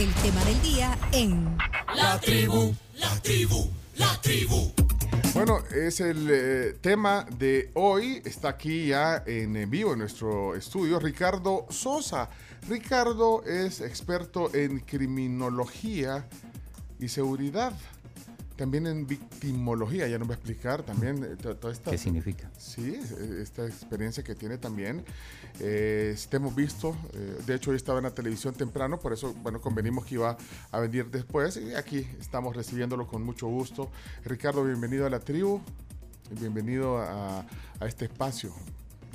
el tema del día en La tribu, la tribu, la tribu. Bueno, es el eh, tema de hoy. Está aquí ya en vivo en nuestro estudio Ricardo Sosa. Ricardo es experto en criminología y seguridad. También en victimología, ya nos va a explicar también eh, toda esta... ¿Qué significa? Sí, esta experiencia que tiene también. Eh, te hemos visto, eh, de hecho hoy estaba en la televisión temprano, por eso, bueno, convenimos que iba a venir después y aquí estamos recibiéndolo con mucho gusto. Ricardo, bienvenido a la tribu, bienvenido a, a este espacio.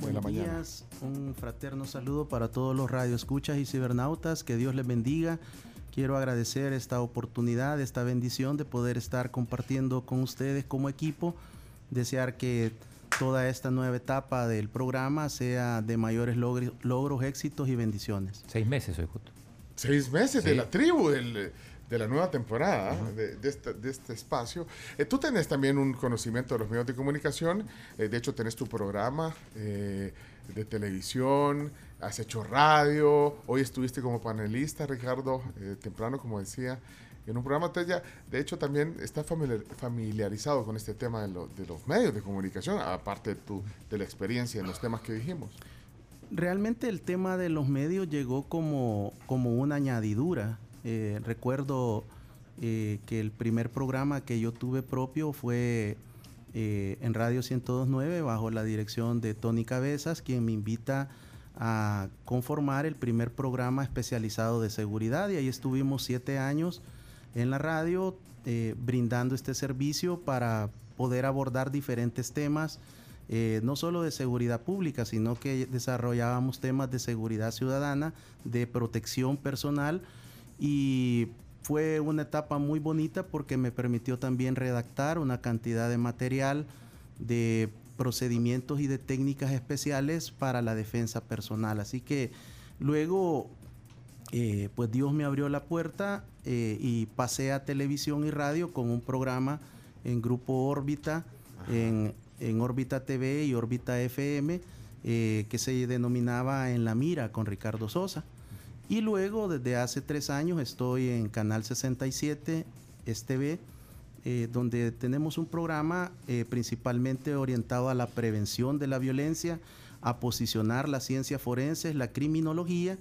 Buenos días, un fraterno saludo para todos los radioescuchas y cibernautas, que Dios les bendiga Quiero agradecer esta oportunidad, esta bendición de poder estar compartiendo con ustedes como equipo. Desear que toda esta nueva etapa del programa sea de mayores logros, éxitos y bendiciones. Seis meses hoy justo. Seis meses de la tribu, de la nueva temporada de, este, espacio. Eh, tú tenés también un conocimiento de los medios de comunicación, eh, de hecho tenés tu programa eh, de televisión, has hecho radio, hoy estuviste como panelista, Ricardo, eh, temprano, como decía, en un programa. ya, de hecho, también está familiarizado con este tema de, los medios de comunicación, aparte de, tu, de la experiencia en los temas que dijimos. Realmente el tema de los medios llegó como, como una añadidura. Eh, recuerdo eh, que el primer programa que yo tuve propio fue en Radio 1029 bajo la dirección de Tony Cabezas, quien me invita a conformar el primer programa especializado de seguridad. Y ahí estuvimos siete años en la radio eh, brindando este servicio para poder abordar diferentes temas, eh, no solo de seguridad pública, sino que desarrollábamos temas de seguridad ciudadana, de protección personal. Y fue una etapa muy bonita porque me permitió también redactar una cantidad de material de procedimientos y de técnicas especiales para la defensa personal. Así que luego, eh, pues Dios me abrió la puerta eh, y pasé a televisión y radio con un programa en Grupo Órbita, en, en, Órbita TV y Órbita FM, eh, que se denominaba En la Mira con Ricardo Sosa. Y luego, desde hace tres años, estoy en Canal 67, STV, eh, donde tenemos un programa eh, principalmente orientado a la prevención de la violencia, a posicionar la ciencia forense, la criminología,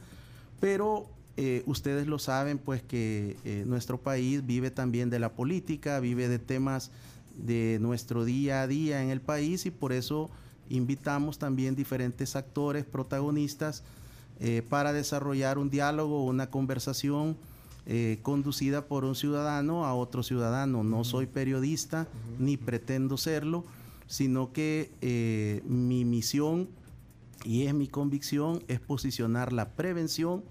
pero eh, ustedes lo saben, pues que nuestro país vive también de la política, vive de temas de nuestro día a día en el país y por eso invitamos también diferentes actores, protagonistas, para desarrollar un diálogo, una conversación eh, conducida por un ciudadano a otro ciudadano. No soy periodista ni pretendo serlo, sino que eh, mi misión y es mi convicción es posicionar la prevención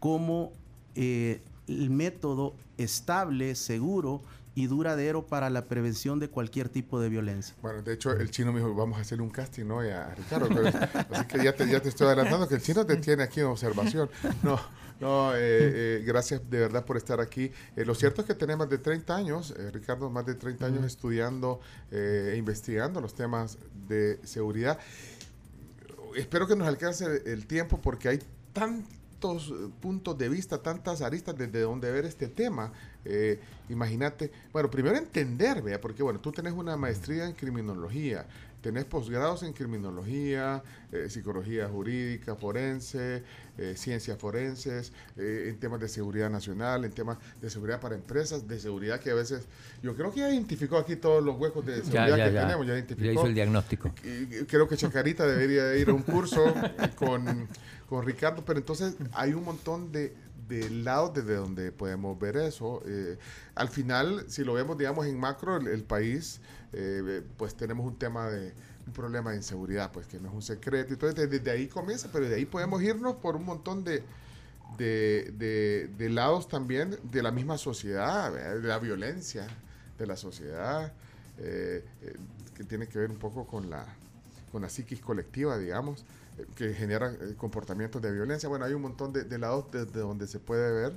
como eh, el método estable, seguro y duradero para la prevención de cualquier tipo de violencia. Bueno, de hecho, el chino me dijo, vamos a hacer un casting ¿no? a Ricardo. así que ya te, ya te estoy adelantando que el chino te tiene aquí en observación. No, no, eh, eh, gracias de verdad por estar aquí. Eh, lo cierto es que tenemos más de 30 años, Ricardo, más de 30 años estudiando e investigando los temas de seguridad. Espero que nos alcance el tiempo porque hay tantos puntos de vista, tantas aristas desde donde ver este tema. Imagínate, bueno, primero entender, vea, porque bueno, tú tenés una maestría en criminología, tenés posgrados en criminología, eh, psicología jurídica, forense, eh, ciencias forenses, eh, en temas de seguridad nacional, en temas de seguridad para empresas, de seguridad que a veces, yo creo que ya identificó aquí todos los huecos de seguridad que tenemos, ya identificó. Ya hizo el diagnóstico. creo que Chacarita debería ir a un curso con, con Ricardo, pero entonces hay un montón de, de lado desde donde podemos ver eso. Eh, al final, si lo vemos, digamos, en macro, el, país, eh, pues tenemos un tema de un problema de inseguridad, pues que no es un secreto. Entonces, desde, ahí comienza, pero de ahí podemos irnos por un montón de, de, lados también de la misma sociedad, de la violencia de la sociedad, eh, que tiene que ver un poco con la, con la psiquis colectiva, digamos que generan eh, comportamientos de violencia. Bueno, hay un montón de, lados desde donde se puede ver.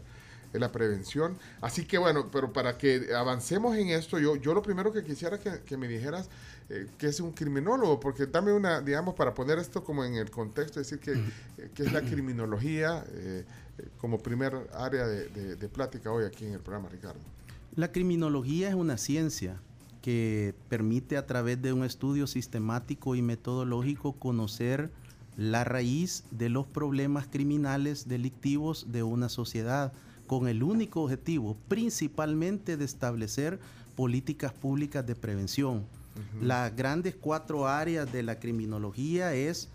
Es la prevención. Así que bueno, pero para que avancemos en esto, yo, yo lo primero que quisiera que, que me dijeras eh, que es un criminólogo, porque dame una, digamos, para poner esto como en el contexto, decir que, eh, que es la criminología eh, eh, como primer área de, de- de plática hoy aquí en el programa, Ricardo. La criminología es una ciencia que permite a través de un estudio sistemático y metodológico conocer la raíz de los problemas criminales delictivos de una sociedad con el único objetivo principalmente de establecer políticas públicas de prevención. Las grandes cuatro áreas de la criminología es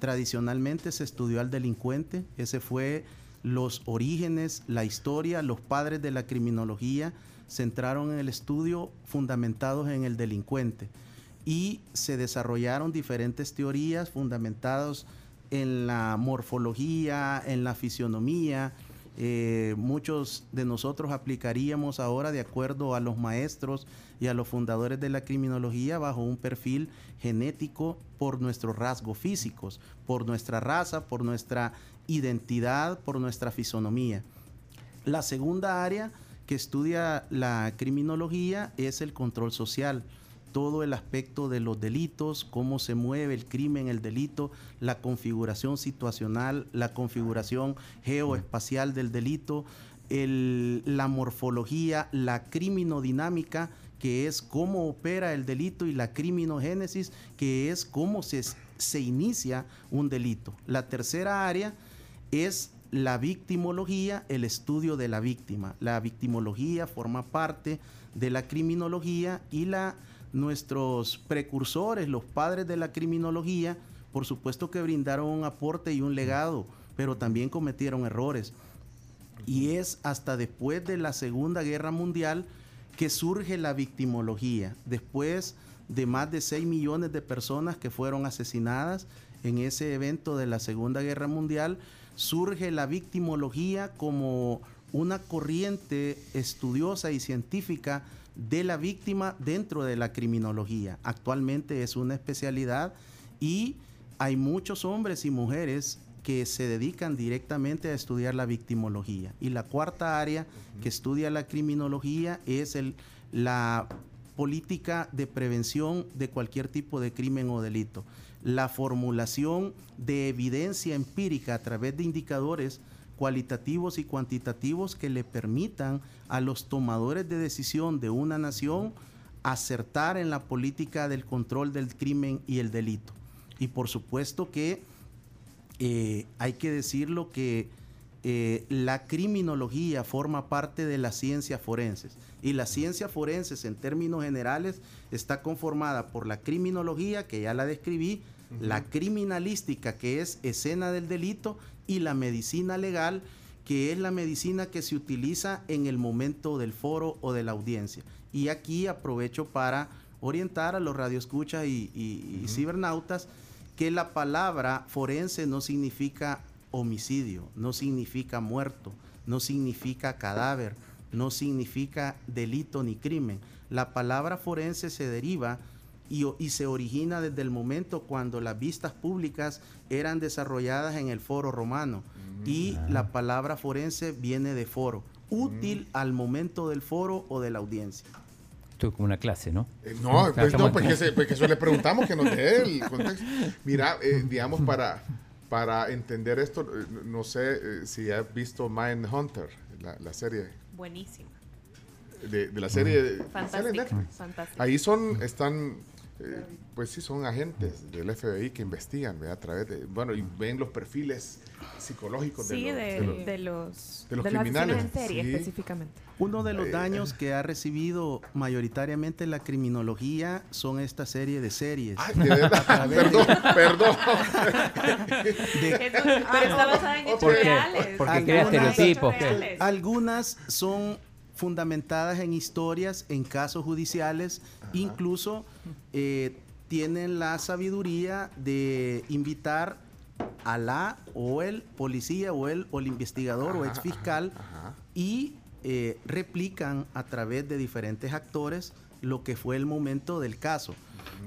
tradicionalmente se estudió al delincuente, ese fue los orígenes, la historia, los padres de la criminología centraron en el estudio fundamentados en el delincuente y se desarrollaron diferentes teorías fundamentadas en la morfología, en la fisionomía. Eh, muchos de nosotros aplicaríamos ahora de acuerdo a los maestros y a los fundadores de la criminología bajo un perfil genético por nuestros rasgos físicos, por nuestra raza, por nuestra identidad, por nuestra fisonomía. La segunda área que estudia la criminología es el control social. Todo el aspecto de los delitos, cómo se mueve el crimen, el delito, la configuración situacional, la configuración geoespacial del delito, el- la morfología, la criminodinámica, que es cómo opera el delito, y la criminogénesis, que es cómo se, se inicia un delito. La tercera área es la victimología, el estudio de la víctima. La victimología forma parte de la criminología y la, nuestros precursores, los padres de la criminología, por supuesto que brindaron un aporte y un legado, pero también cometieron errores. Y es hasta después de la Segunda Guerra Mundial que surge la victimología, después de más de 6 millones de personas que fueron asesinadas en ese evento de la Segunda Guerra Mundial, surge la victimología como una corriente estudiosa y científica de la víctima dentro de la criminología. Actualmente es una especialidad y hay muchos hombres y mujeres que se dedican directamente a estudiar la victimología. Y la cuarta área que estudia la criminología es el, la política de prevención de cualquier tipo de crimen o delito. La formulación de evidencia empírica a través de indicadores cualitativos y cuantitativos que le permitan a los tomadores de decisión de una nación acertar en la política del control del crimen y el delito. Y por supuesto que eh, hay que decirlo que eh, la criminología forma parte de las ciencias forenses. Y las ciencias forenses, en términos generales, está conformada por la criminología, que ya la describí, la criminalística, que es escena del delito, y la medicina legal, que es la medicina que se utiliza en el momento del foro o de la audiencia. Y aquí aprovecho para orientar a los radioescuchas y, y- y cibernautas que la palabra forense no significa homicidio, no significa muerto, no significa cadáver, no significa delito ni crimen. La palabra forense se deriva y, se origina desde el momento cuando las vistas públicas eran desarrolladas en el foro romano. Y la palabra forense viene de foro, útil al momento del foro o de la audiencia. Esto es como una clase, ¿no? Eh, no, pues no, pues que, se- pues que eso le preguntamos que nos dé el contexto. Mira, eh, digamos, para, para entender esto, eh, no sé eh, si has visto Mindhunter, la, la serie Buenísimo. de, de la serie. Netflix. Fantástico. Ahí son, están, eh, pues sí, son agentes del FBI que investigan, ¿verdad? A través de, bueno, y ven los perfiles psicológicos Sí, de, de, los, de los- de los, de los criminales, en serie sí. específicamente. Uno de los Eh, daños que ha recibido mayoritariamente la criminología son esta serie de series. Ay, de verdad, perdón, perdón. de- pero está basada en hechos reales. Porque crea Algunas- estereotipos. Algunas son fundamentadas en historias, en casos judiciales, incluso eh, tienen la sabiduría de invitar a la o el policía o el, o el investigador o ex fiscal ajá. y eh, replican a través de diferentes actores lo que fue el momento del caso.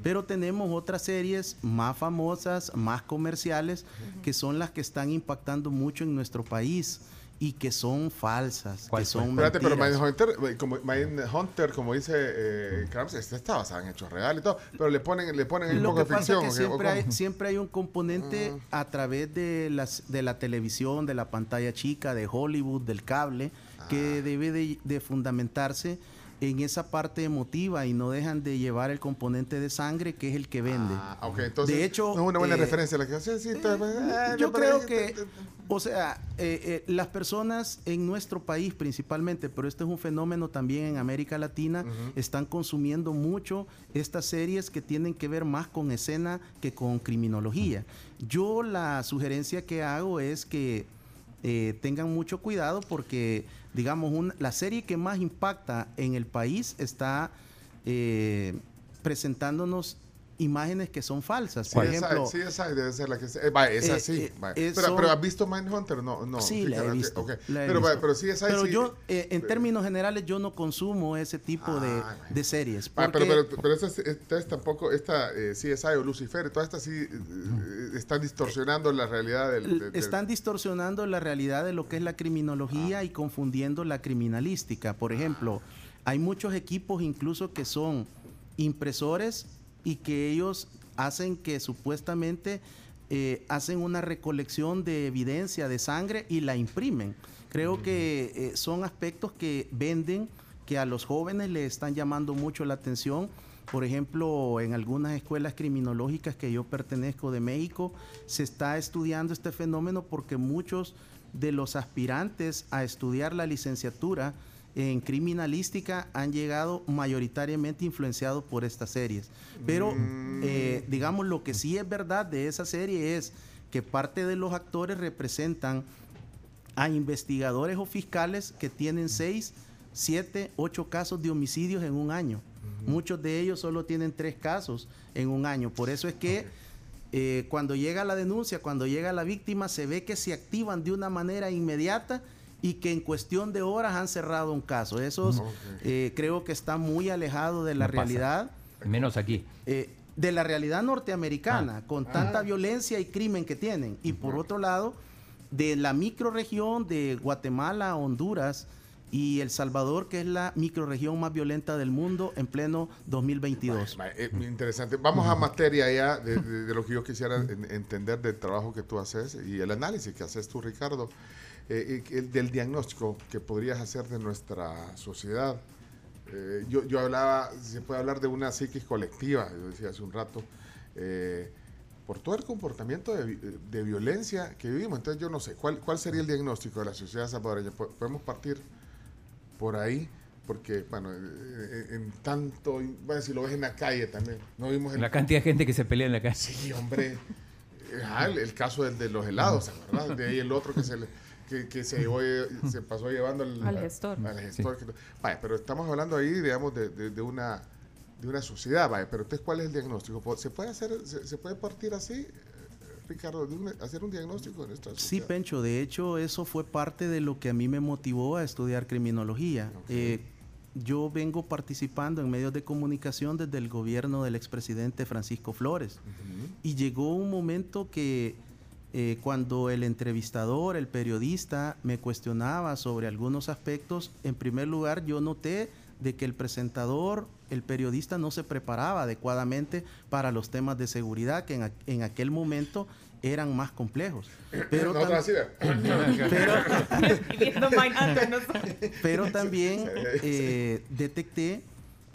Pero tenemos otras series más famosas, más comerciales, que son las que están impactando mucho en nuestro país. Y que son falsas, ¿Cuál que son Espérate, pero. Mindhunter, eh, como, Mindhunter, como dice eh, Krams, esta está basada en hechos reales y todo, pero le ponen, le ponen un Lo poco que de pasa es que ¿o qué? ¿O siempre hay, siempre hay un componente Ah. a través de, las, de la televisión, de la pantalla chica, de Hollywood, del cable, Ah. que debe de, de fundamentarse en esa parte emotiva y no dejan de llevar el componente de sangre que es el que vende. Ah, ok, entonces De hecho, no es una buena eh, referencia la que hace. Sí, está- eh, Yo creo que, o sea, eh, eh, las personas en nuestro país principalmente, pero este es un fenómeno también en América Latina, están consumiendo mucho estas series que tienen que ver más con escena que con criminología. Yo la sugerencia que hago es que eh, tengan mucho cuidado porque, digamos, un- la serie que más impacta en el país está eh, presentándonos imágenes que son falsas. Por CSI, ejemplo, debe ser la que se- eh, vaya, esa eh, sí. eh, eh, pero, son- pero ¿has visto Mindhunter? No, no. sí, la he visto. ok. la he pero, vaya, visto. pero CSI Pero sí. yo, eh, en términos generales, yo no consumo ese tipo de, Ah, de series. Ah, pero, pero, pero estas, estas tampoco, esta CSI o Lucifer, todas estas sí están distorsionando la realidad del... L- del- del- están distorsionando la realidad de lo que es la criminología Ah. y confundiendo la criminalística. Por ejemplo, hay muchos equipos incluso que son impresores y que ellos hacen que supuestamente eh, hacen una recolección de evidencia de sangre y la imprimen. Creo que eh, son aspectos que venden, que a los jóvenes les están llamando mucho la atención. Por ejemplo, en algunas escuelas criminológicas que yo pertenezco de México, se está estudiando este fenómeno porque muchos de los aspirantes a estudiar la licenciatura en criminalística han llegado mayoritariamente influenciados por estas series. Pero, eh, digamos, lo que sí es verdad de esa serie es que parte de los actores representan a investigadores o fiscales que tienen seis, siete, ocho casos de homicidios en un año. Muchos de ellos solo tienen tres casos en un año. Por eso es que eh, cuando llega la denuncia, cuando llega la víctima, se ve que se activan de una manera inmediata y que en cuestión de horas han cerrado un caso. Eso eh, creo que está muy alejado de la No pasa. realidad Menos aquí. eh, de la realidad norteamericana, con tanta Ah. violencia y crimen que tienen. Y por otro lado, de la microregión de Guatemala, Honduras y El Salvador, que es la microregión más violenta del mundo en pleno 2022. Va, eh, interesante. Vamos a materia ya de, de- de lo que yo quisiera en- entender del trabajo que tú haces y el análisis que haces tú, Ricardo, eh, del diagnóstico que podrías hacer de nuestra sociedad. Eh, yo, yo hablaba, se puede hablar de una psiquis colectiva, yo decía hace un rato, eh, por todo el comportamiento de, vi- de violencia que vivimos. Entonces yo no sé, ¿cuál, cuál sería el diagnóstico de la sociedad salvadoreña? Po- ¿Podemos partir por ahí? Porque, bueno, eh, en tanto, bueno, si lo ves en la calle también, no vimos el... La cantidad de gente que se pelea en la calle. Sí, hombre. El caso del de los helados, ¿verdad? De ahí el otro que se le, que, que se, llevó, se pasó llevando al, Al gestor. Al gestor. que- Vaya, pero estamos hablando ahí, digamos, de, de- de una de una sociedad, vaya. Pero entonces, ¿cuál es el diagnóstico? ¿Po- ¿Se puede hacer, se, se puede partir así, eh, Ricardo, de hacer un diagnóstico de nuestra Sí, sociedad? Pencho, de hecho eso fue parte de lo que a mí me motivó a estudiar criminología. Eh, yo vengo participando en medios de comunicación desde el gobierno del expresidente Francisco Flores. Y llegó un momento que eh, cuando el entrevistador, el periodista, me cuestionaba sobre algunos aspectos, en primer lugar yo noté de que el presentador, el periodista no se preparaba adecuadamente para los temas de seguridad que en, aqu- en aquel momento eran más complejos. Pero, tam- no sé. pero también eh, detecté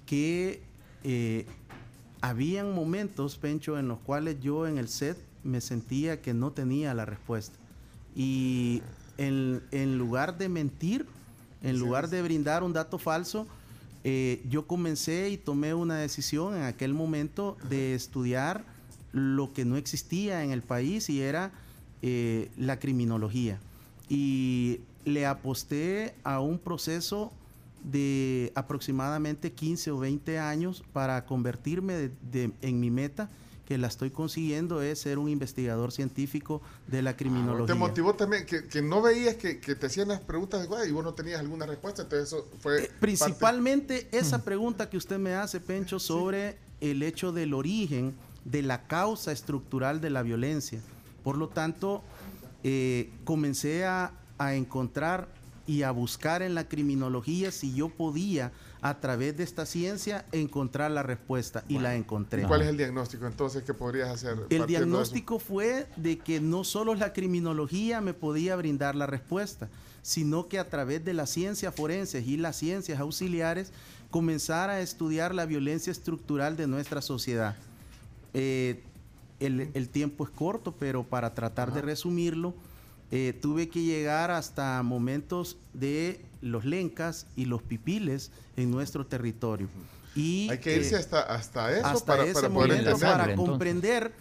que eh, habían momentos, Pencho, en los cuales yo en el set me sentía que no tenía la respuesta. Y en, en lugar de mentir, en lugar de brindar un dato falso, eh, yo comencé y tomé una decisión en aquel momento de estudiar lo que no existía en el país y era eh, la criminología. Y le aposté a un proceso de aproximadamente 15 o 20 años para convertirme de- de- en mi meta, que la estoy consiguiendo, es ser un investigador científico de la criminología. Te motivó también que, que no veías que, que te hacían las preguntas igual y vos no tenías alguna respuesta, entonces eso fue... Eh, Principalmente esa pregunta que usted me hace, Pencho, sobre el hecho del origen de la causa estructural de la violencia. Por lo tanto, eh, comencé a, a encontrar y a buscar en la criminología si yo podía a través de esta ciencia encontrar la respuesta y la encontré. ¿Cuál es el diagnóstico entonces que podrías hacer? El de diagnóstico fue de que no solo la criminología me podía brindar la respuesta, sino que a través de las ciencias forenses y las ciencias auxiliares comenzar a estudiar la violencia estructural de nuestra sociedad. Eh, el, el tiempo es corto, pero para tratar de resumirlo, eh, tuve que llegar hasta momentos de los lencas y los pipiles en nuestro territorio. Y, Hay que irse eh, hasta, hasta eso hasta para, ese para poder momento entender. para entonces. comprender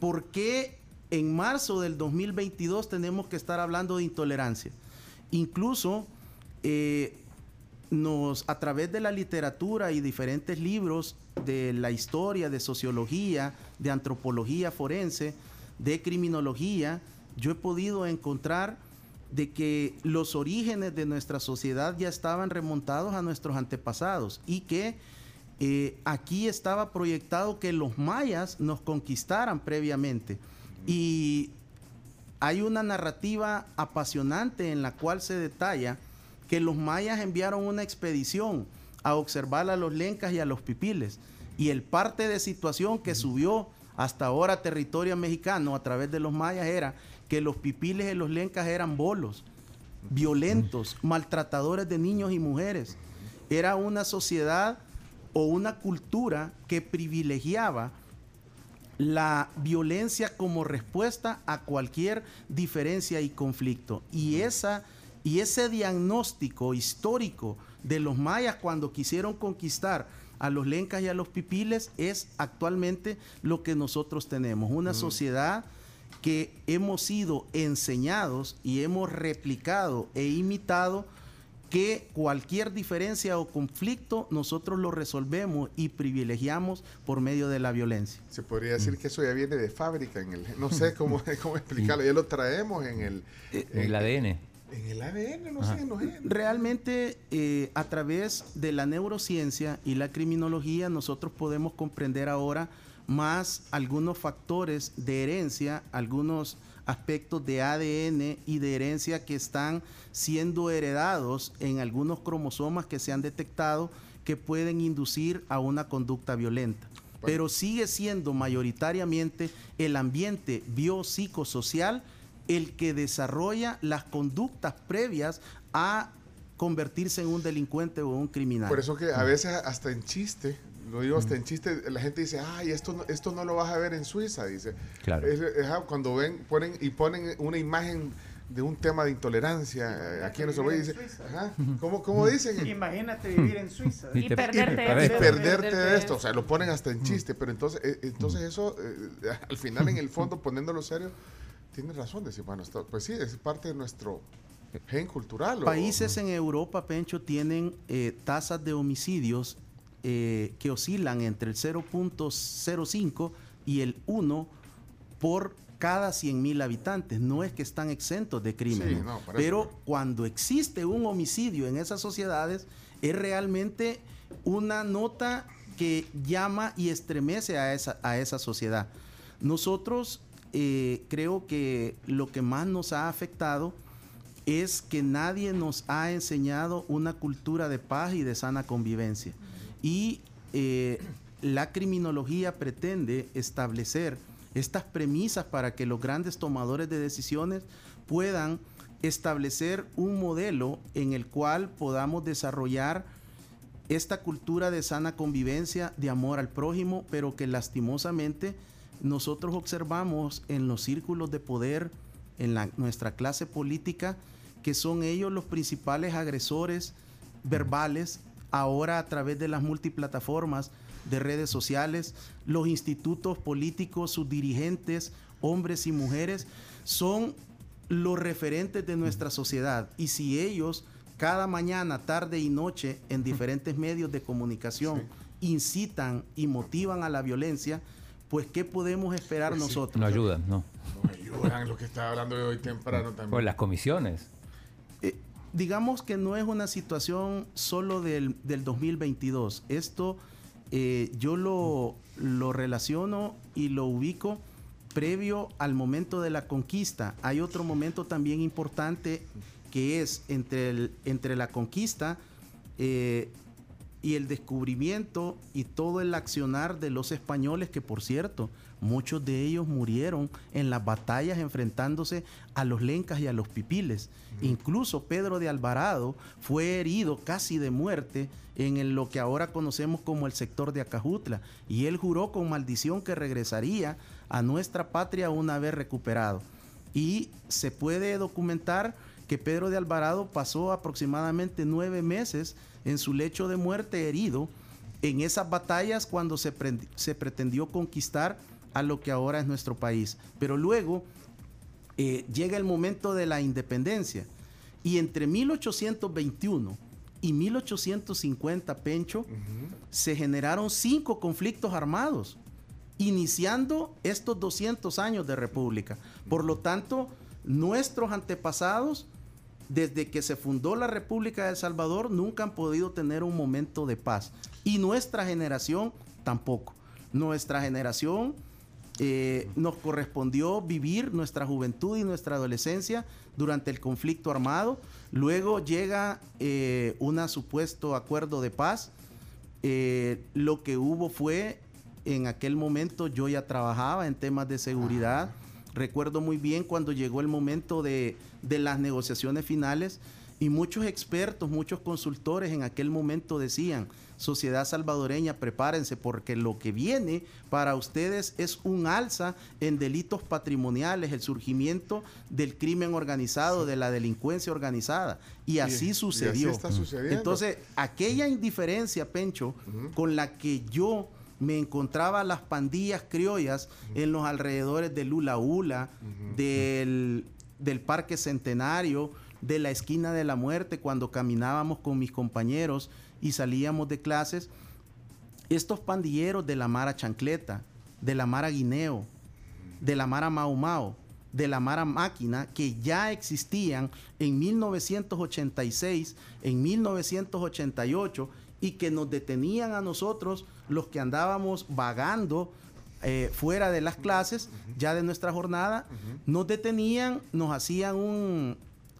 por qué en marzo del 2022 tenemos que estar hablando de intolerancia. Incluso eh, nos, a través de la literatura y diferentes libros de la historia, de sociología, de antropología forense, de criminología, yo he podido encontrar de que los orígenes de nuestra sociedad ya estaban remontados a nuestros antepasados y que eh, aquí estaba proyectado que los mayas nos conquistaran previamente. Y hay una narrativa apasionante en la cual se detalla que los mayas enviaron una expedición a observar a los lencas y a los pipiles. Y el parte de situación que subió hasta ahora territorio mexicano a través de los mayas era que los pipiles y los lencas eran bolos, violentos, maltratadores de niños y mujeres. Era una sociedad o una cultura que privilegiaba la violencia como respuesta a cualquier diferencia y conflicto. Y, esa, y ese diagnóstico histórico de los mayas cuando quisieron conquistar a los lencas y a los pipiles es actualmente lo que nosotros tenemos. Una sociedad que hemos sido enseñados y hemos replicado e imitado que cualquier diferencia o conflicto nosotros lo resolvemos y privilegiamos por medio de la violencia. Se podría decir que eso ya viene de fábrica en el, no sé cómo, cómo explicarlo, ya lo traemos en el, En el ADN. en el ADN, no sé, en los genes. Realmente eh, a través de la neurociencia y la criminología nosotros podemos comprender ahora más algunos factores de herencia, algunos aspectos de ADN y de herencia que están siendo heredados en algunos cromosomas que se han detectado que pueden inducir a una conducta violenta. Pero sigue siendo mayoritariamente el ambiente biopsicosocial el que desarrolla las conductas previas a convertirse en un delincuente o un criminal. Por eso que a veces hasta en chiste, lo digo hasta en chiste, la gente dice, ay, esto no, esto no lo vas a ver en Suiza, dice. Claro. Es- es, ah, cuando ven, ponen y ponen una imagen de un tema de intolerancia eh, aquí en nuestro país, dice, ajá, ¿cómo, cómo dicen? Imagínate vivir en Suiza. Y Y te- perderte y y de perderte de esto, o sea, lo ponen hasta en chiste, pero entonces, eh, entonces eso, eh, al final en el fondo, poniéndolo serio, tiene razón, decir, bueno, esto, pues sí, es parte de nuestro gen cultural. o- Países en Europa, Pencho, tienen eh, tasas de homicidios eh, que oscilan entre el 0.05 y el 1 por cada 100 mil habitantes. No es que están exentos de. Sí, no, eso. pero cuando existe un homicidio en esas sociedades, es realmente una nota que llama y estremece a esa, a esa sociedad. Nosotros eh, creo que lo que más nos ha afectado es que nadie nos ha enseñado una cultura de paz y de sana convivencia. Y eh, la criminología pretende establecer estas premisas para que los grandes tomadores de decisiones puedan establecer un modelo en el cual podamos desarrollar esta cultura de sana convivencia, de amor al prójimo, pero que lastimosamente nosotros observamos en los círculos de poder, en la- nuestra clase política, que son ellos los principales agresores verbales, ahora a través de las multiplataformas de redes sociales, los institutos políticos, sus dirigentes, hombres y mujeres, son los referentes de nuestra sociedad. Y si ellos cada mañana, tarde y noche en diferentes medios de comunicación incitan y motivan a la violencia, pues ¿qué podemos esperar Pues sí. nosotros? No ayudan, no. No ayudan lo que estaba hablando de hoy temprano también. Pues las comisiones. Digamos que no es una situación solo del, del 2022. Esto eh, yo lo, lo relaciono y lo ubico previo al momento de la conquista. Hay otro momento también importante que es entre, el- entre la conquista eh, y el descubrimiento y todo el accionar de los españoles, que por cierto, muchos de ellos murieron en las batallas enfrentándose a los lencas y a los pipiles. Incluso Pedro de Alvarado fue herido casi de muerte en lo que ahora conocemos como el sector de Acajutla, y él juró con maldición que regresaría a nuestra patria una vez recuperado. Y se puede documentar que Pedro de Alvarado pasó aproximadamente nueve meses en su lecho de muerte herido en esas batallas cuando se, se pretendió conquistar a lo que ahora es nuestro país. Pero luego eh, llega el momento de la independencia y entre 1821 y 1850, Pencho, se generaron cinco conflictos armados, iniciando estos 200 años de república. Por lo tanto, nuestros antepasados, desde que se fundó la República de El Salvador, nunca han podido tener un momento de paz. Y nuestra generación tampoco. Nuestra generación eh, nos correspondió vivir nuestra juventud y nuestra adolescencia durante el conflicto armado. Luego llega eh, un supuesto acuerdo de paz. Eh, lo que hubo fue, en aquel momento yo ya trabajaba en temas de seguridad. Recuerdo muy bien cuando llegó el momento de, de las negociaciones finales y muchos expertos, muchos consultores en aquel momento decían, sociedad salvadoreña, prepárense porque lo que viene para ustedes es un alza en delitos patrimoniales, el surgimiento del crimen organizado, de la delincuencia organizada. Y así y así sucedió. está sucediendo. Entonces, aquella indiferencia, Pencho, con la que yo me encontraba las pandillas criollas en los alrededores de Lula Ula, del, del Parque Centenario, de la esquina de la muerte, cuando caminábamos con mis compañeros y salíamos de clases, estos pandilleros de la Mara Chancleta, de la Mara Guineo, de la Mara Mau Mau, de la Mara Máquina, que ya existían en 1986, en 1988, y que nos detenían a nosotros, los que andábamos vagando eh, fuera de las clases, ya de nuestra jornada, nos detenían, nos hacían un,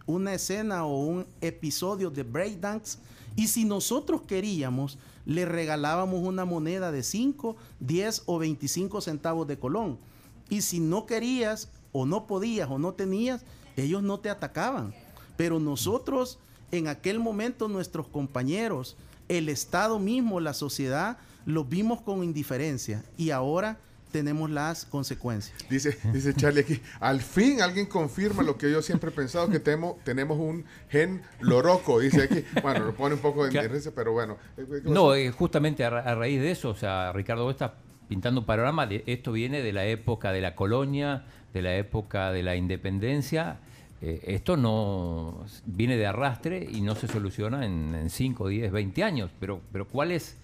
una escena o un episodio de breakdance, y si nosotros queríamos, le regalábamos una moneda de 5, 10 o 25 centavos de colón. Y si no querías, o no podías, o no tenías, ellos no te atacaban. Pero nosotros, en aquel momento, nuestros compañeros, el Estado mismo, la sociedad, los vimos con indiferencia. Y ahora tenemos las consecuencias. Dice, dice Charlie aquí, al fin alguien confirma lo que yo siempre he pensado, que temo- tenemos un gen loroco, dice aquí. Bueno, lo pone un poco de risa, pero bueno. Eh, ¿qué No, eh, justamente a, ra- a raíz de eso, o sea, Ricardo vos estás pintando un panorama, de, esto viene de la época de la colonia, de la época de la independencia. Eh, esto no viene de arrastre y no se soluciona en 5, 10, 20 años. Pero, pero ¿cuál es,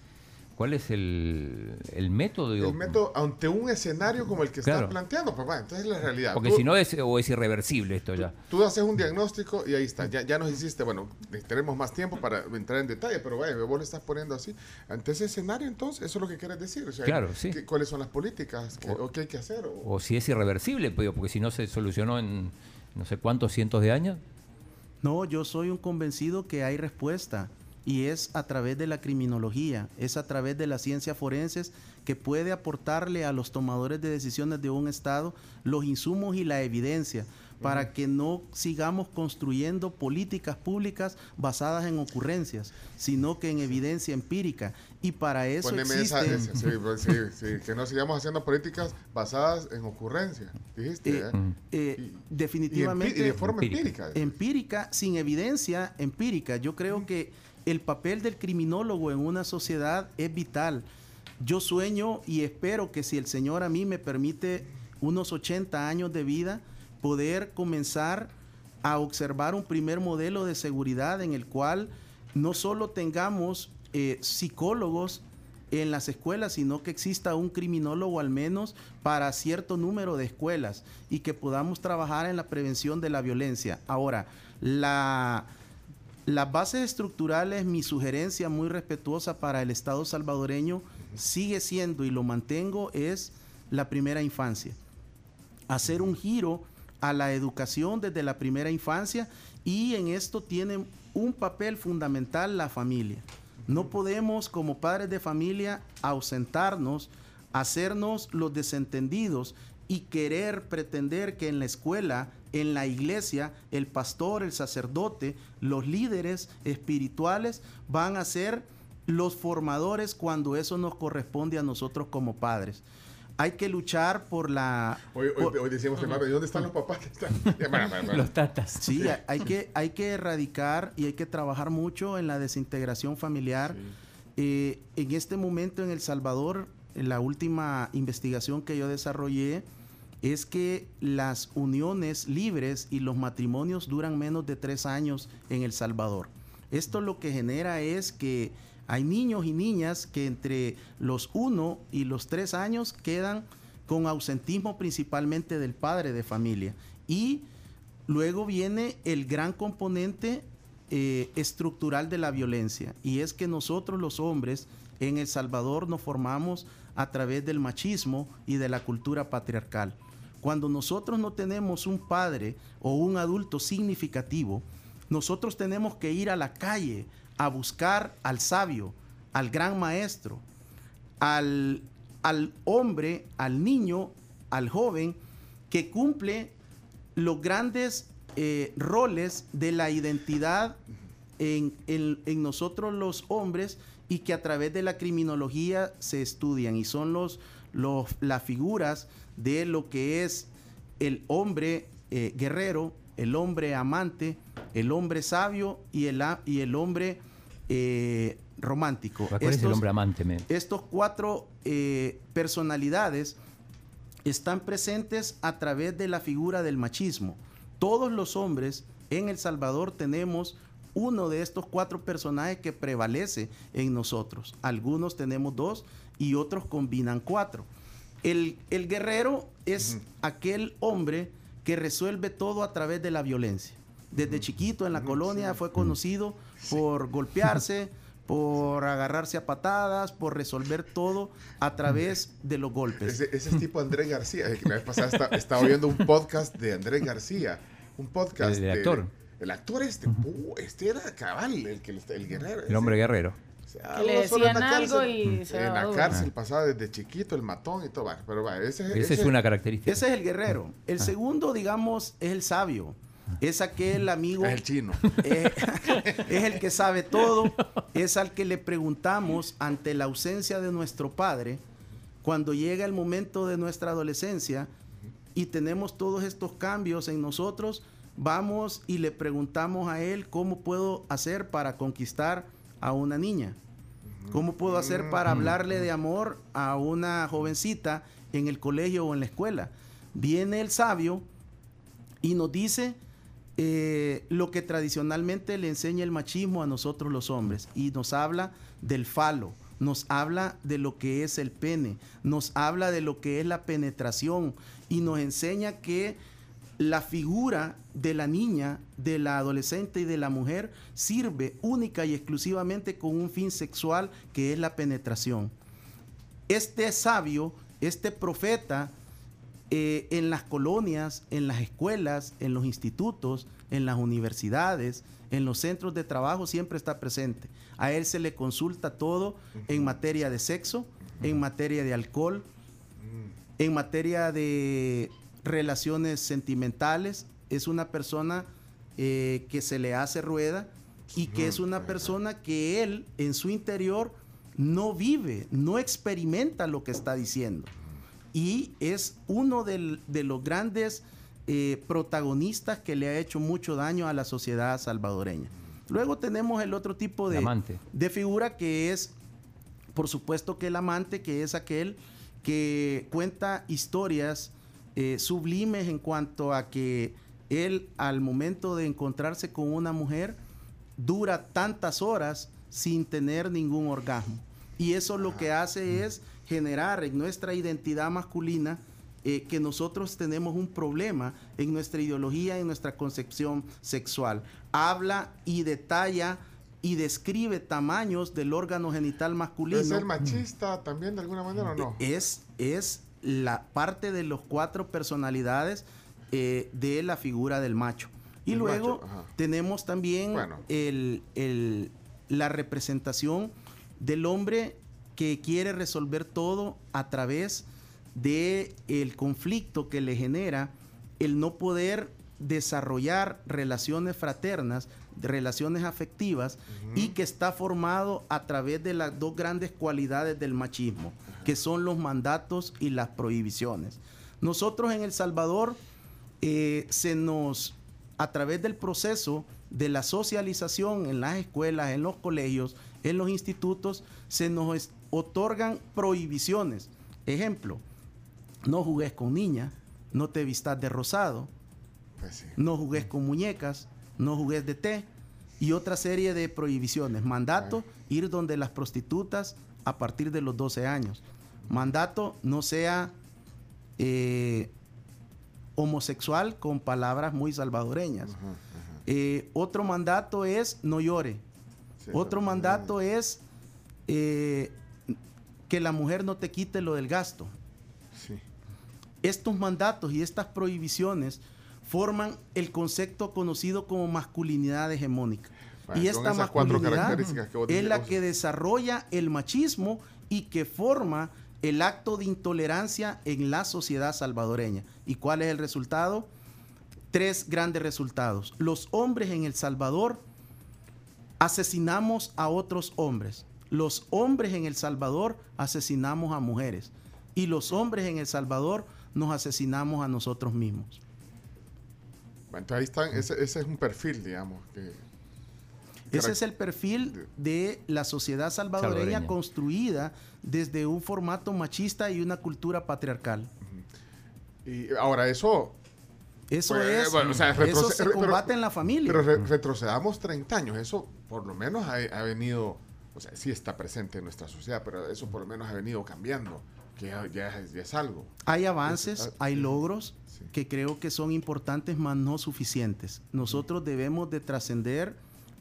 cuál es el, el método? El método ante un escenario como el que Claro. estás planteando, pues bueno, entonces es la realidad. Porque Tú- si no es, o es irreversible esto ya. Tú haces un diagnóstico y ahí está. Ya, ya nos hiciste, bueno, tenemos más tiempo para entrar en detalle, pero vaya, vos lo estás poniendo así. Ante ese escenario, entonces, eso es lo que quieres decir. O sea, Claro, sí. ¿qué- ¿Cuáles son las políticas? ¿Qué, o qué hay que hacer? O- O si es irreversible, pues, porque si no se solucionó en no sé cuántos cientos de años. No, yo soy un convencido que hay respuesta y es a través de la criminología, es a través de las ciencias forenses que puede aportarle a los tomadores de decisiones de un Estado los insumos y la evidencia para que no sigamos construyendo políticas públicas basadas en ocurrencias, sino que en evidencia empírica. Y para eso existen... esa, esa, sí, pues, sí, sí, que no sigamos haciendo políticas basadas en ocurrencias, dijiste. eh, ¿eh? eh, Y- definitivamente... y de forma Empírica. empírica. empírica, sin evidencia empírica. Yo creo que el papel del criminólogo en una sociedad es vital. Yo sueño y espero que si el Señor a mí me permite unos 80 años de vida, poder comenzar a observar un primer modelo de seguridad en el cual no solo tengamos eh, psicólogos en las escuelas, sino que exista un criminólogo al menos para cierto número de escuelas y que podamos trabajar en la prevención de la violencia. Ahora, la, las bases estructurales, mi sugerencia muy respetuosa para el Estado salvadoreño sigue siendo y lo mantengo es la primera infancia. Hacer un giro a la educación desde la primera infancia y en esto tiene un papel fundamental la familia. No podemos como padres de familia ausentarnos, hacernos los desentendidos y querer pretender que en la escuela, en la iglesia, el pastor, el sacerdote, los líderes espirituales van a ser los formadores cuando eso nos corresponde a nosotros como padres. Hay que luchar por la... Hoy, hoy, por- hoy decíamos, hermano, ¿y dónde están los papás? Los tatas. Sí, hay- que, hay que erradicar y hay que trabajar mucho en la desintegración familiar. Eh, en este momento en El Salvador, en la última investigación que yo desarrollé, es que las uniones libres y los matrimonios duran menos de tres años en El Salvador. Esto lo que genera es que hay niños y niñas que entre los 1 y los 3 años quedan con ausentismo principalmente del padre de familia. Y luego viene el gran componente eh, estructural de la violencia. Y es que nosotros los hombres en El Salvador nos formamos a través del machismo y de la cultura patriarcal. Cuando nosotros no tenemos un padre o un adulto significativo, nosotros tenemos que ir a la calle a buscar al sabio, al gran maestro, al, al hombre, al niño, al joven que cumple los grandes eh, roles de la identidad en, en- nosotros los hombres y que a través de la criminología se estudian y son los, los, las figuras de lo que es el hombre eh, guerrero, el hombre amante, el hombre sabio y el, y el hombre eh, romántico. ¿Cuál es el Estos- hombre amante? estos cuatro eh, personalidades están presentes a través de la figura del machismo. Todos los hombres en El Salvador tenemos uno de estos cuatro personajes que prevalece en nosotros. Algunos tenemos dos y otros combinan cuatro. El, el guerrero es aquel hombre que resuelve todo a través de la violencia. Desde chiquito en la colonia fue conocido por golpearse, por agarrarse a patadas, por resolver todo a través de los golpes. Ese, ese es tipo Andrés García. El que la vez pasada esta- estaba oyendo un podcast de Andrés García. Un podcast. El- el de- actor. el actor este. uh, este era cabal, el, que, el guerrero. El hombre guerrero. O sea, Que le en decían algo cárcel, y se En la cárcel pasaba desde chiquito, el matón y todo. Pero va, ese, es una característica. Ese es el guerrero. El segundo, digamos, es el sabio. Es aquel amigo. Es el chino. Eh, es el que sabe todo, es al que le preguntamos ante la ausencia de nuestro padre, cuando llega el momento de nuestra adolescencia y tenemos todos estos cambios en nosotros, vamos y le preguntamos a él cómo puedo hacer para conquistar a una niña. ¿Cómo puedo hacer para hablarle de amor a una jovencita en el colegio o en la escuela? Viene el sabio y nos dice eh, lo que tradicionalmente le enseña el machismo a nosotros los hombres y nos habla del falo, nos habla de lo que es el pene, nos habla de lo que es la penetración y nos enseña que la figura de la niña, de la adolescente y de la mujer sirve única y exclusivamente con un fin sexual que es la penetración. Este sabio, este profeta, eh, en las colonias, en las escuelas, en los institutos, en las universidades, en los centros de trabajo, siempre está presente. A él se le consulta todo en materia de sexo, en materia de alcohol, en materia de relaciones sentimentales. Es una persona eh, que se le hace rueda y que es una persona que él en su interior no vive, no experimenta lo que está diciendo y es uno del- de los grandes eh, protagonistas que le ha hecho mucho daño a la sociedad salvadoreña. Luego tenemos el otro tipo de, amante. de figura que es, por supuesto que el amante, que es aquel que cuenta historias eh, sublimes en cuanto a que él al momento de encontrarse con una mujer dura tantas horas sin tener ningún orgasmo. Y eso lo que hace es generar en nuestra identidad masculina eh, que nosotros tenemos un problema en nuestra ideología, en nuestra concepción sexual. Habla y detalla y describe tamaños del órgano genital masculino. ¿Es ser machista también de alguna manera o no? Es, es la parte de los cuatro personalidades eh, de la figura del macho. Y El luego macho, tenemos también Bueno. el- el- la representación del hombre que quiere resolver todo a través de el conflicto que le genera el no poder desarrollar relaciones fraternas, relaciones afectivas y que está formado a través de las dos grandes cualidades del machismo, que son los mandatos y las prohibiciones. Nosotros en El Salvador eh, se nos, a través del proceso de la socialización en las escuelas, en los colegios, en los institutos, se nos otorgan prohibiciones. Ejemplo, no jugues con niñas, no te vistas de rosado, Pues sí. no jugues con muñecas, no jugues de té y otra serie de prohibiciones. Mandato, ir donde las prostitutas a partir de los 12 años. Mandato, no sea eh, homosexual con palabras muy salvadoreñas. Ajá, ajá. Eh, otro mandato es no llore. Sí, Otro mandato es eh, que la mujer no te quite lo del gasto Sí. estos mandatos y estas prohibiciones forman el concepto conocido como masculinidad hegemónica. Y esta masculinidad es la que desarrolla el machismo y que forma el acto de intolerancia en la sociedad salvadoreña. ¿Y cuál es el resultado? Tres grandes resultados. Los hombres en El Salvador asesinamos a otros hombres. Los hombres en El Salvador asesinamos a mujeres. Y los hombres en El Salvador nos asesinamos a nosotros mismos. Bueno, entonces ahí están, ese, ese es un perfil, digamos, que Ese es el perfil de la sociedad salvadoreña, Salvadoreña. construida desde un formato machista y una cultura patriarcal. y ahora eso Eso Pues, es, bueno, o sea, eso se pero- combate en la familia. Pero re- retrocedamos 30 años, eso por lo menos ha, ha venido, o sea, sí está presente en nuestra sociedad, pero eso por lo menos ha venido cambiando, que ya, ya es, ya es algo. Hay avances, Es- hay logros que creo que son importantes, mas no suficientes. Nosotros debemos de trascender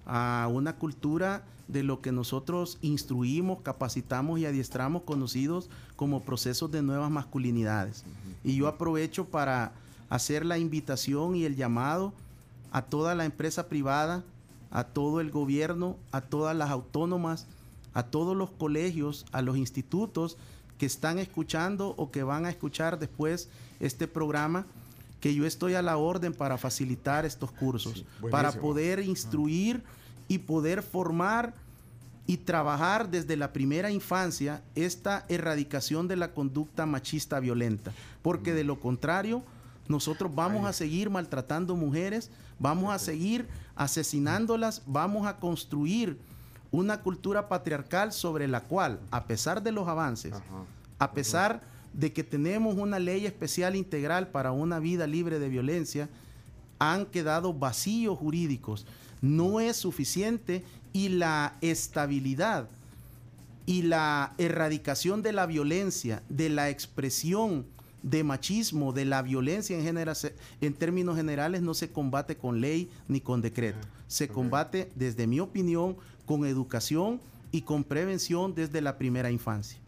a una cultura de lo que nosotros instruimos, capacitamos y adiestramos conocidos como procesos de nuevas masculinidades. Y yo aprovecho para hacer la invitación y el llamado a toda la empresa privada, a todo el gobierno, a todas las autónomas, a todos los colegios, a los institutos que están escuchando o que van a escuchar después este programa, que yo estoy a la orden para facilitar estos cursos, Sí, para poder instruir y poder formar y trabajar desde la primera infancia esta erradicación de la conducta machista violenta, porque de lo contrario nosotros vamos a seguir maltratando mujeres, vamos a seguir asesinándolas, vamos a construir una cultura patriarcal sobre la cual, a pesar de los avances, a pesar de que tenemos una ley especial integral para una vida libre de violencia, han quedado vacíos jurídicos. No es suficiente y la estabilidad y la erradicación de la violencia, de la expresión de machismo, de la violencia en, genera- en términos generales no se combate con ley ni con decreto. Se combate, desde mi opinión, con educación y con prevención desde la primera infancia.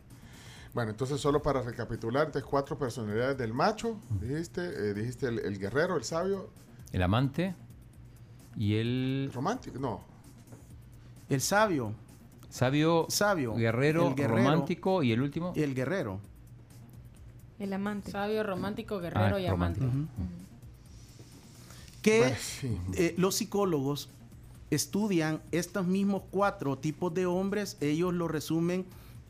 Bueno, entonces solo para recapitular, entonces cuatro personalidades del macho, dijiste, eh, dijiste el, el guerrero, el sabio, El amante y el romántico, no, El sabio, sabio, Sabio, guerrero, el guerrero. romántico y el último. el guerrero. El amante. Sabio, romántico, guerrero Ah, y amante. que Bueno, sí. eh, los psicólogos estudian estos mismos cuatro tipos de hombres, ellos lo resumen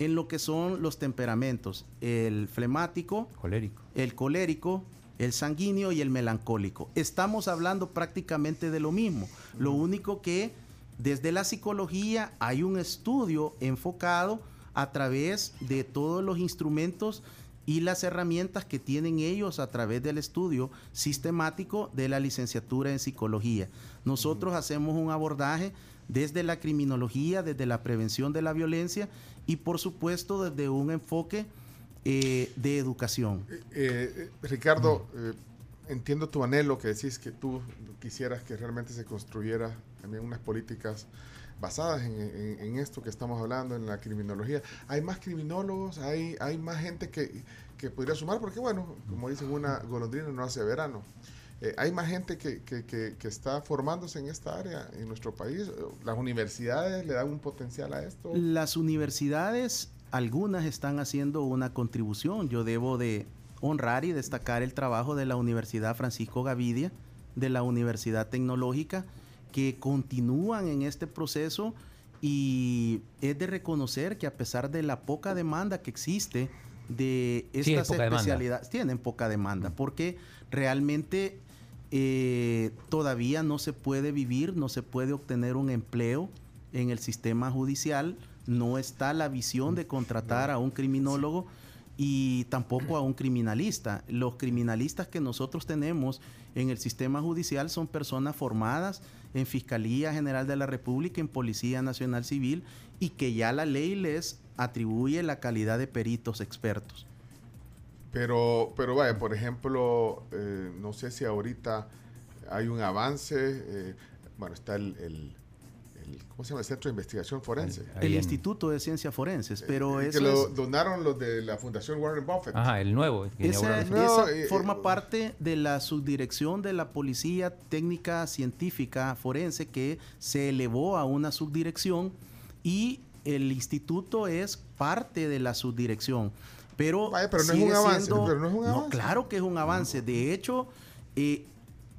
en lo que son los temperamentos, el flemático, Colérico. el colérico, el sanguíneo y el melancólico. Estamos hablando prácticamente de lo mismo. Lo único que desde la psicología hay un estudio enfocado a través de todos los instrumentos y las herramientas que tienen ellos a través del estudio sistemático de la licenciatura en psicología. Nosotros hacemos un abordaje desde la criminología, desde la prevención de la violencia y por supuesto desde un enfoque eh, de educación. Eh, eh, Ricardo, eh, entiendo tu anhelo que decís que tú quisieras que realmente se construyera también unas políticas basadas en, esto que estamos hablando, en la criminología. Hay más criminólogos, hay, hay más gente que, que podría sumar, porque bueno, como dicen, una golondrina no hace verano. Eh, hay más gente que, que, que, que está formándose en esta área en nuestro país. Las universidades le dan un potencial a esto. Las universidades, algunas están haciendo una contribución. Yo debo de honrar y destacar el trabajo de la Universidad Francisco Gavidia, de la Universidad Tecnológica, que continúan en este proceso y es de reconocer que a pesar de la poca demanda que existe de Sí, estas demanda. especialidades, tienen poca demanda, porque realmente eh, todavía no se puede vivir, no se puede obtener un empleo en el sistema judicial, no está la visión de contratar a un criminólogo y tampoco a un criminalista. Los criminalistas que nosotros tenemos en el sistema judicial son personas formadas en Fiscalía General de la República, en Policía Nacional Civil y que ya la ley les atribuye la calidad de peritos expertos. Pero, pero vaya, por ejemplo, eh, no sé si ahorita hay un avance. eh, bueno, está el, el- el- ¿cómo se llama? El Centro de Investigación Forense. El en- Instituto de Ciencias Forenses, pero Eh, eso que lo es- donaron los de la Fundación Warren Buffett. Ajá, el nuevo. que Esa, esa eh, forma eh, parte de la subdirección de la Policía Técnica Científica Forense que se elevó a una subdirección y el instituto es parte de la subdirección. Pero, Vaya, pero no es un avance, siendo- pero no es un avance. claro que es un avance. De hecho, eh,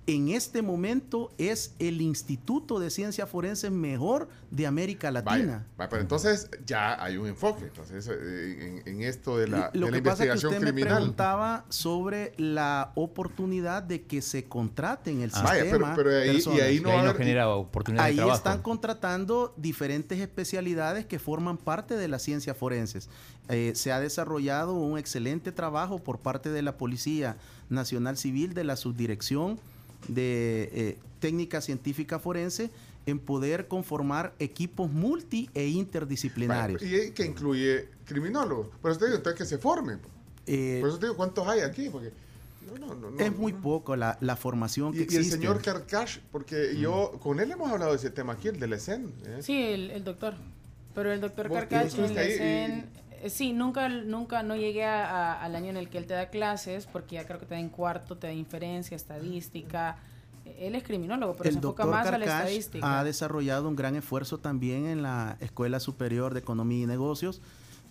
en este momento es el Instituto de Ciencias Forenses mejor de América Vaya, Latina. vaya, pero entonces ya hay un enfoque. Entonces, eh, en, en esto de la, Lo de la que pasa es que investigación usted me criminal. preguntaba sobre la oportunidad de que se contrate en el Ah. Vaya, sistema. pero- pero ahí- y no ahí no haber- genera oportunidades Ahí de trabajo. están contratando diferentes especialidades que forman parte de las ciencias forenses. Eh, se ha desarrollado un excelente trabajo por parte de la Policía Nacional Civil de la Subdirección de eh, Técnica Científica Forense en poder conformar equipos multi e interdisciplinarios. Vaya, y que incluye criminólogos. Por eso te digo, entonces que se formen. Eh, Por eso te digo, ¿cuántos hay aquí? Porque no, no, no, no, es muy no. poco la, la formación que Y, y el señor Karkash, porque yo con él hemos hablado de ese tema aquí, el del ESEN. ¿eh? Sí, el, el doctor. Pero el doctor ¿Vos- Carcacho, vos estuviste ahí eh, sí, nunca, nunca, no llegué a- a- al año en el que él te da clases, porque ya creo que te da en cuarto, te da inferencia, estadística. Él es criminólogo, pero se el enfoca doctor más a la estadística. ha desarrollado un gran esfuerzo también en la Escuela Superior de Economía y Negocios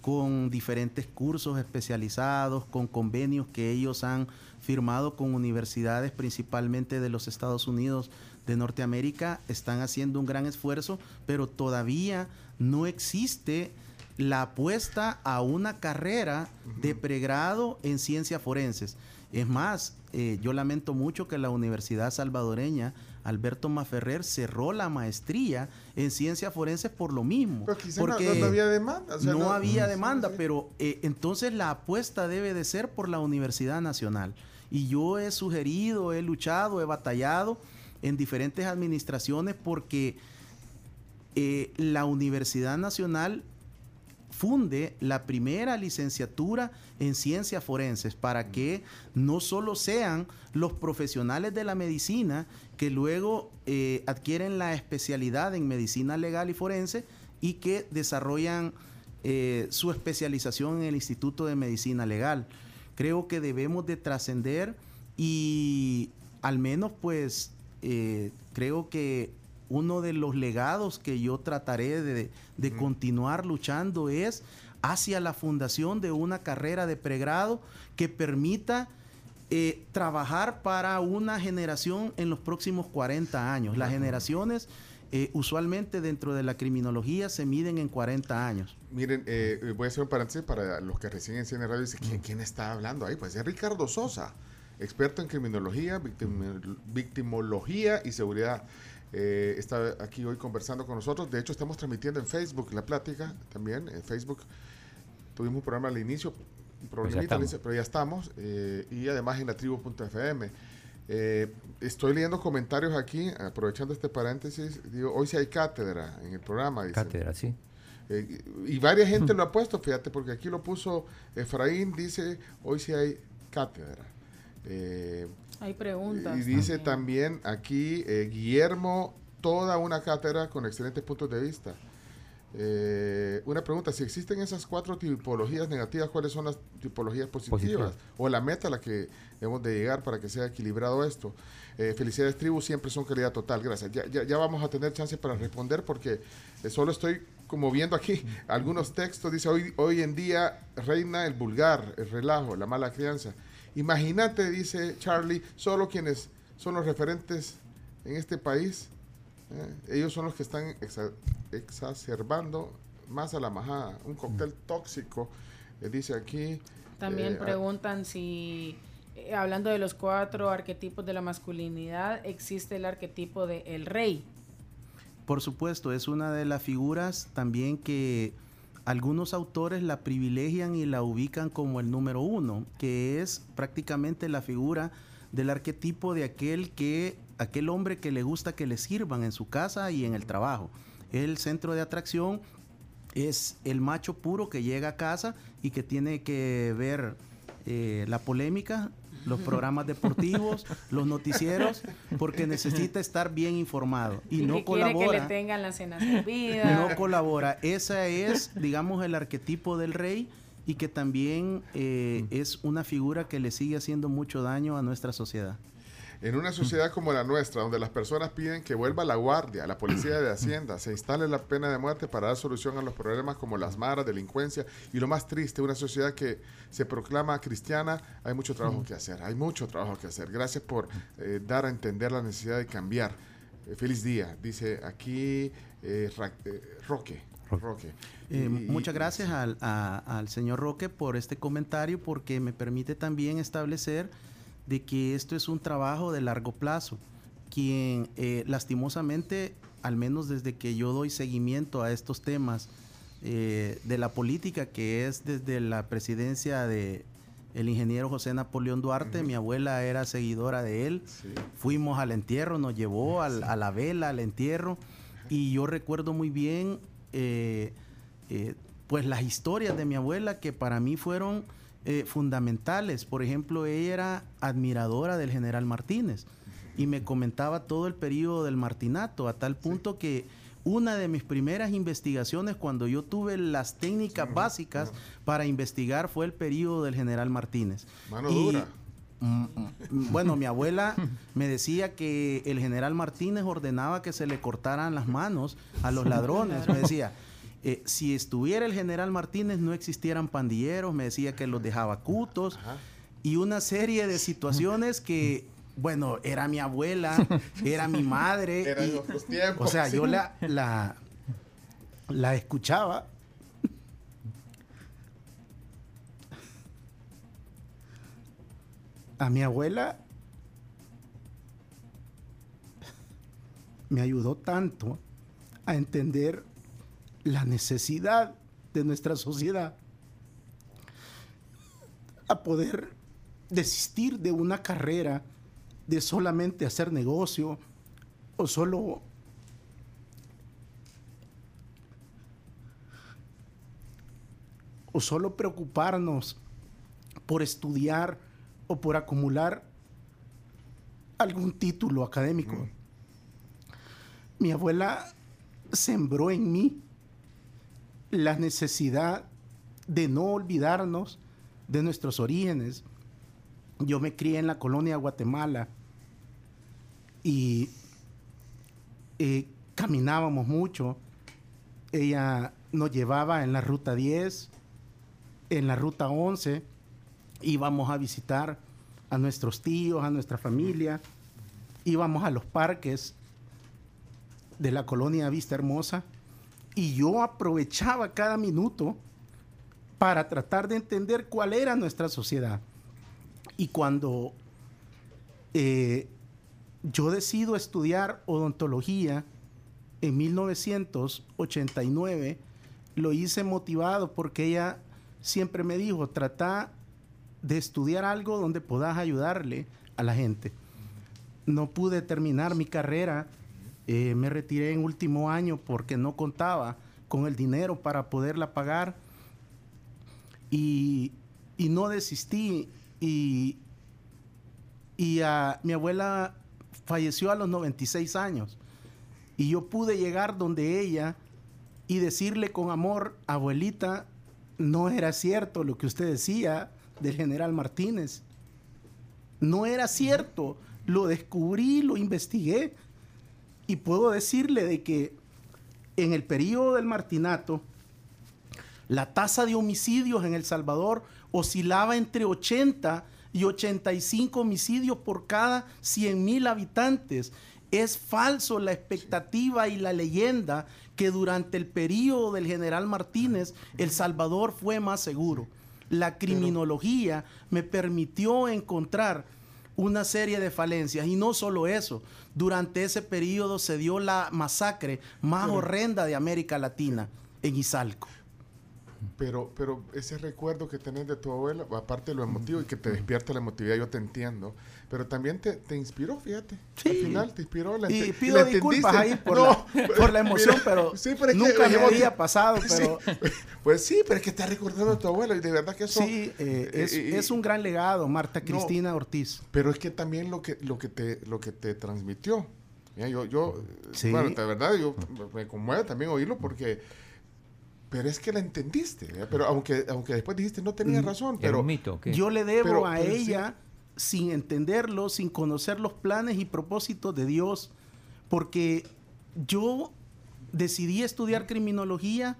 con diferentes cursos especializados, con convenios que ellos han firmado con universidades principalmente de los Estados Unidos de Norteamérica, están haciendo un gran esfuerzo, pero todavía no existe la apuesta a una carrera de pregrado en ciencias forenses. Es más, eh, yo lamento mucho que la Universidad Salvadoreña Alberto Maferrer cerró la maestría en ciencias forenses por lo mismo. Pero porque no, no había demanda. o sea, no, había Sí, demanda, sí. pero eh, entonces la apuesta debe de ser por la Universidad Nacional. Y yo he sugerido, he luchado, he batallado en diferentes administraciones porque eh, la Universidad Nacional funde la primera licenciatura en ciencias forenses para que no solo sean los profesionales de la medicina que luego eh, adquieren la especialidad en medicina legal y forense y que desarrollan eh, su especialización en el Instituto de Medicina Legal. Creo que debemos de trascender y al menos pues eh, creo que uno de los legados que yo trataré de, continuar luchando es hacia la fundación de una carrera de pregrado que permita eh, trabajar para una generación en los próximos 40 años. Las generaciones eh, usualmente dentro de la criminología se miden en 40 años. Miren, eh, voy a hacer un paréntesis para los que recién encienden radio. Dicen, ¿quién, quién está hablando ahí? Pues es Ricardo Sosa, experto en criminología, victim- victimología y seguridad. Eh, está aquí hoy conversando con nosotros. De hecho, estamos transmitiendo en Facebook la plática también. En Facebook tuvimos un programa al inicio, un problemita, estamos. Alicia, pero ya estamos. eh, y además en la tribu.fm. Eh, estoy leyendo comentarios aquí, aprovechando este paréntesis. Digo, hoy sí hay cátedra en el programa. dicen. Cátedra, sí. Eh, y varias gente lo ha puesto, fíjate, porque aquí lo puso Efraín, dice, hoy sí hay cátedra. Eh, Hay preguntas. y dice también. también aquí eh, Guillermo, toda una cátedra con excelentes puntos de vista. Eh, una pregunta, si existen esas cuatro tipologías negativas, ¿cuáles son las tipologías positivas? Positivas. O la meta a la que debemos de llegar para que sea equilibrado esto. Eh, felicidades, tribu, siempre son calidad total. Gracias. Ya, ya, ya vamos a tener chance para responder porque eh, solo estoy como viendo aquí algunos textos. Dice, hoy, hoy en día reina el vulgar, el relajo, la mala crianza. Imagínate, dice Charlie, solo quienes son los referentes en este país, eh, ellos son los que están exa- exacerbando más a la majada. Un cóctel tóxico, eh, dice aquí. También eh, preguntan si, eh, hablando de los cuatro arquetipos de la masculinidad, existe el arquetipo de el rey. Por supuesto, es una de las figuras también que algunos autores la privilegian y la ubican como el número uno, que es prácticamente la figura del arquetipo de aquel que, aquel hombre que le gusta que le sirvan en su casa y en el trabajo. El centro de atracción es el macho puro que llega a casa y que tiene que ver eh, la polémica, los programas deportivos, los noticieros, porque necesita estar bien informado y, no que quiere que le colabora. tengan la cena servida. No colabora. Ese es, digamos, el arquetipo del rey y que también eh, es una figura que le sigue haciendo mucho daño a nuestra sociedad. En una sociedad como la nuestra, donde las personas piden que vuelva la guardia, la policía de Hacienda, se instale la pena de muerte para dar solución a los problemas como las maras, delincuencia y lo más triste, una sociedad que se proclama cristiana, hay mucho trabajo que hacer, hay mucho trabajo que hacer. Gracias por eh, dar a entender la necesidad de cambiar. Eh, feliz día, dice aquí eh, Ra- eh, Roque. Roque. Eh, y- muchas gracias al, a- al señor Roque por este comentario porque me permite también establecer de que esto es un trabajo de largo plazo. Quien eh, lastimosamente, al menos desde que yo doy seguimiento a estos temas eh, de la política, que es desde la presidencia de el ingeniero José Napoleón Duarte, mi abuela era seguidora de él, Sí. fuimos al entierro, nos llevó al- a la vela, al entierro, y yo recuerdo muy bien, eh, pues las historias de mi abuela que para mí fueron eh, fundamentales. Por ejemplo, ella era admiradora del general Martínez y me comentaba todo el periodo del martinato, a tal punto que una de mis primeras investigaciones cuando yo tuve las técnicas básicas para investigar fue el periodo del general Martínez. Mano Y- dura. Mm, mm, Bueno, mi abuela me decía que el general Martínez ordenaba que se le cortaran las manos a los ladrones. Me decía, eh, si estuviera el general Martínez no existieran pandilleros, me decía que los dejaba cutos Ajá. y una serie de situaciones que, bueno, era mi abuela, era mi madre. Y- otros tiempos. o sea, sí. yo la, la, la escuchaba. A mi abuela me ayudó tanto a entender la necesidad de nuestra sociedad a poder desistir de una carrera de solamente hacer negocio o solo o solo preocuparnos por estudiar o por acumular algún título académico. Mi abuela sembró en mí la necesidad de no olvidarnos de nuestros orígenes. Yo me crié en la colonia Guatemala y eh, caminábamos mucho. Ella nos llevaba en la ruta 10, en la ruta 11, íbamos a visitar a nuestros tíos, a nuestra familia, íbamos a los parques de la colonia Vista Hermosa y yo aprovechaba cada minuto para tratar de entender cuál era nuestra sociedad. Y cuando eh, yo decido estudiar odontología en 1989, lo hice motivado porque ella siempre me dijo, trata de estudiar algo donde puedas ayudarle a la gente. No pude terminar mi carrera, eh, me retiré en último año porque no contaba con el dinero para poderla pagar y, y no desistí y, y ah, mi abuela falleció a los 96 años y yo pude llegar donde ella y decirle con amor, abuelita, no era cierto lo que usted decía del general Martínez. No era cierto. Lo descubrí, lo investigué y puedo decirle de que en el periodo del Martinato, la tasa de homicidios en El Salvador oscilaba entre 80 y 85 homicidios por cada 100 mil habitantes. Es falso la expectativa y la leyenda que durante el periodo del general Martínez El Salvador fue más seguro. La criminología me permitió encontrar una serie de falencias y no solo eso, durante ese periodo se dio la masacre más horrenda de América Latina en Izalco. Pero, pero ese recuerdo que tenés de tu abuela, aparte de lo emotivo y que te despierta la emotividad, yo te entiendo, pero también te, te inspiró, fíjate. Sí. Al final te inspiró. La Y pido la disculpas ahí por, No, la, por la emoción, mira, pero sí, pero es que nunca me había pasado. Pero Sí, pues sí, pero es que estás recordando a tu abuela y de verdad que eso... sí, eh, es, eh, es un gran legado, Marta No. Cristina Ortiz. Pero es que también lo que, lo que, te, lo que te transmitió. Mira, yo, yo Sí. bueno, de verdad, yo me conmueve también oírlo porque... Pero es que la entendiste, ¿eh? pero aunque, aunque después dijiste no tenía razón, ¿Era pero... un mito? o qué? Yo le debo Pero- a pero sí. ella, sin entenderlo, sin conocer los planes y propósitos de Dios, porque yo decidí estudiar criminología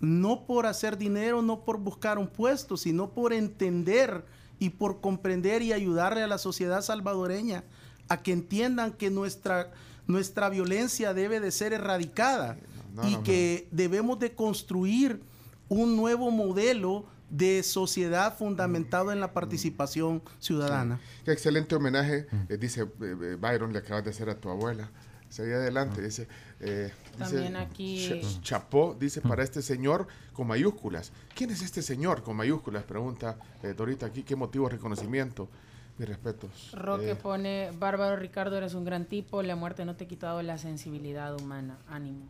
no por hacer dinero, no por buscar un puesto, sino por entender y por comprender y ayudarle a la sociedad salvadoreña a que entiendan que nuestra, nuestra violencia debe de ser erradicada No, y no, no. que debemos de construir un nuevo modelo de sociedad fundamentado en la participación ciudadana. Qué excelente homenaje, eh, dice eh, eh, Byron, le acabas de hacer a tu abuela. Seguí adelante, dice, eh, dice, También aquí- Ch- Chapó, dice para este señor con mayúsculas. ¿Quién es este señor con mayúsculas? Pregunta eh, Dorita aquí, ¿qué motivo de reconocimiento? Mis respetos. Roque Eh, pone, Bárbaro Ricardo, eres un gran tipo, la muerte no te ha quitado la sensibilidad humana, ánimo.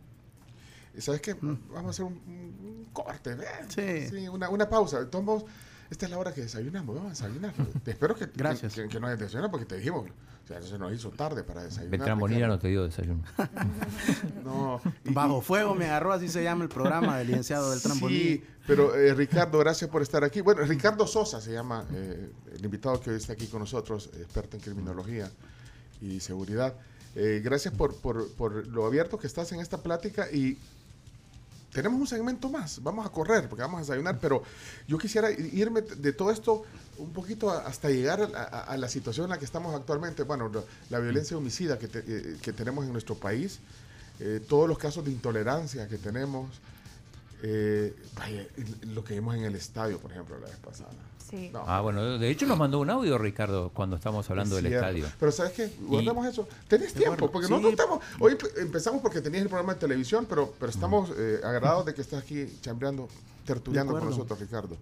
¿Sabes qué? Vamos a hacer un, un corte, ¿ves? Sí. una, una pausa. Modos, esta es la hora que desayunamos, vamos a desayunar. Te espero que, Gracias. que, que no hayas desayunado porque te dijimos, o sea, se nos hizo tarde para desayunar. Beltrán Bonilla no te dio desayuno. No, y- Bajo fuego me agarró, así se llama el programa del licenciado del Sí, pero eh, Ricardo, gracias por estar aquí. Bueno, Ricardo Sosa se llama eh, el invitado que hoy está aquí con nosotros, experto en criminología y seguridad. Eh, gracias por, por, por lo abierto que estás en esta plática y tenemos un segmento más. Vamos a correr porque vamos a desayunar, pero yo quisiera irme de todo esto un poquito hasta llegar a, a- a la situación en la que estamos actualmente. Bueno, la, la violencia homicida que, te- eh, que tenemos en nuestro país, eh, todos los casos de intolerancia que tenemos, eh, vaya, lo que vimos en el estadio, por ejemplo, la vez pasada. Sí. No, Ah, bueno, de hecho nos mandó un audio Ricardo cuando estamos hablando es del estadio. Pero ¿sabes qué? Guardamos eso. Tenés tiempo, bueno, porque sí. nosotros estamos... Hoy empezamos porque tenías el programa de televisión, pero, pero estamos eh, agradados de que estás aquí chambreando, tertuliando De con nosotros, Ricardo.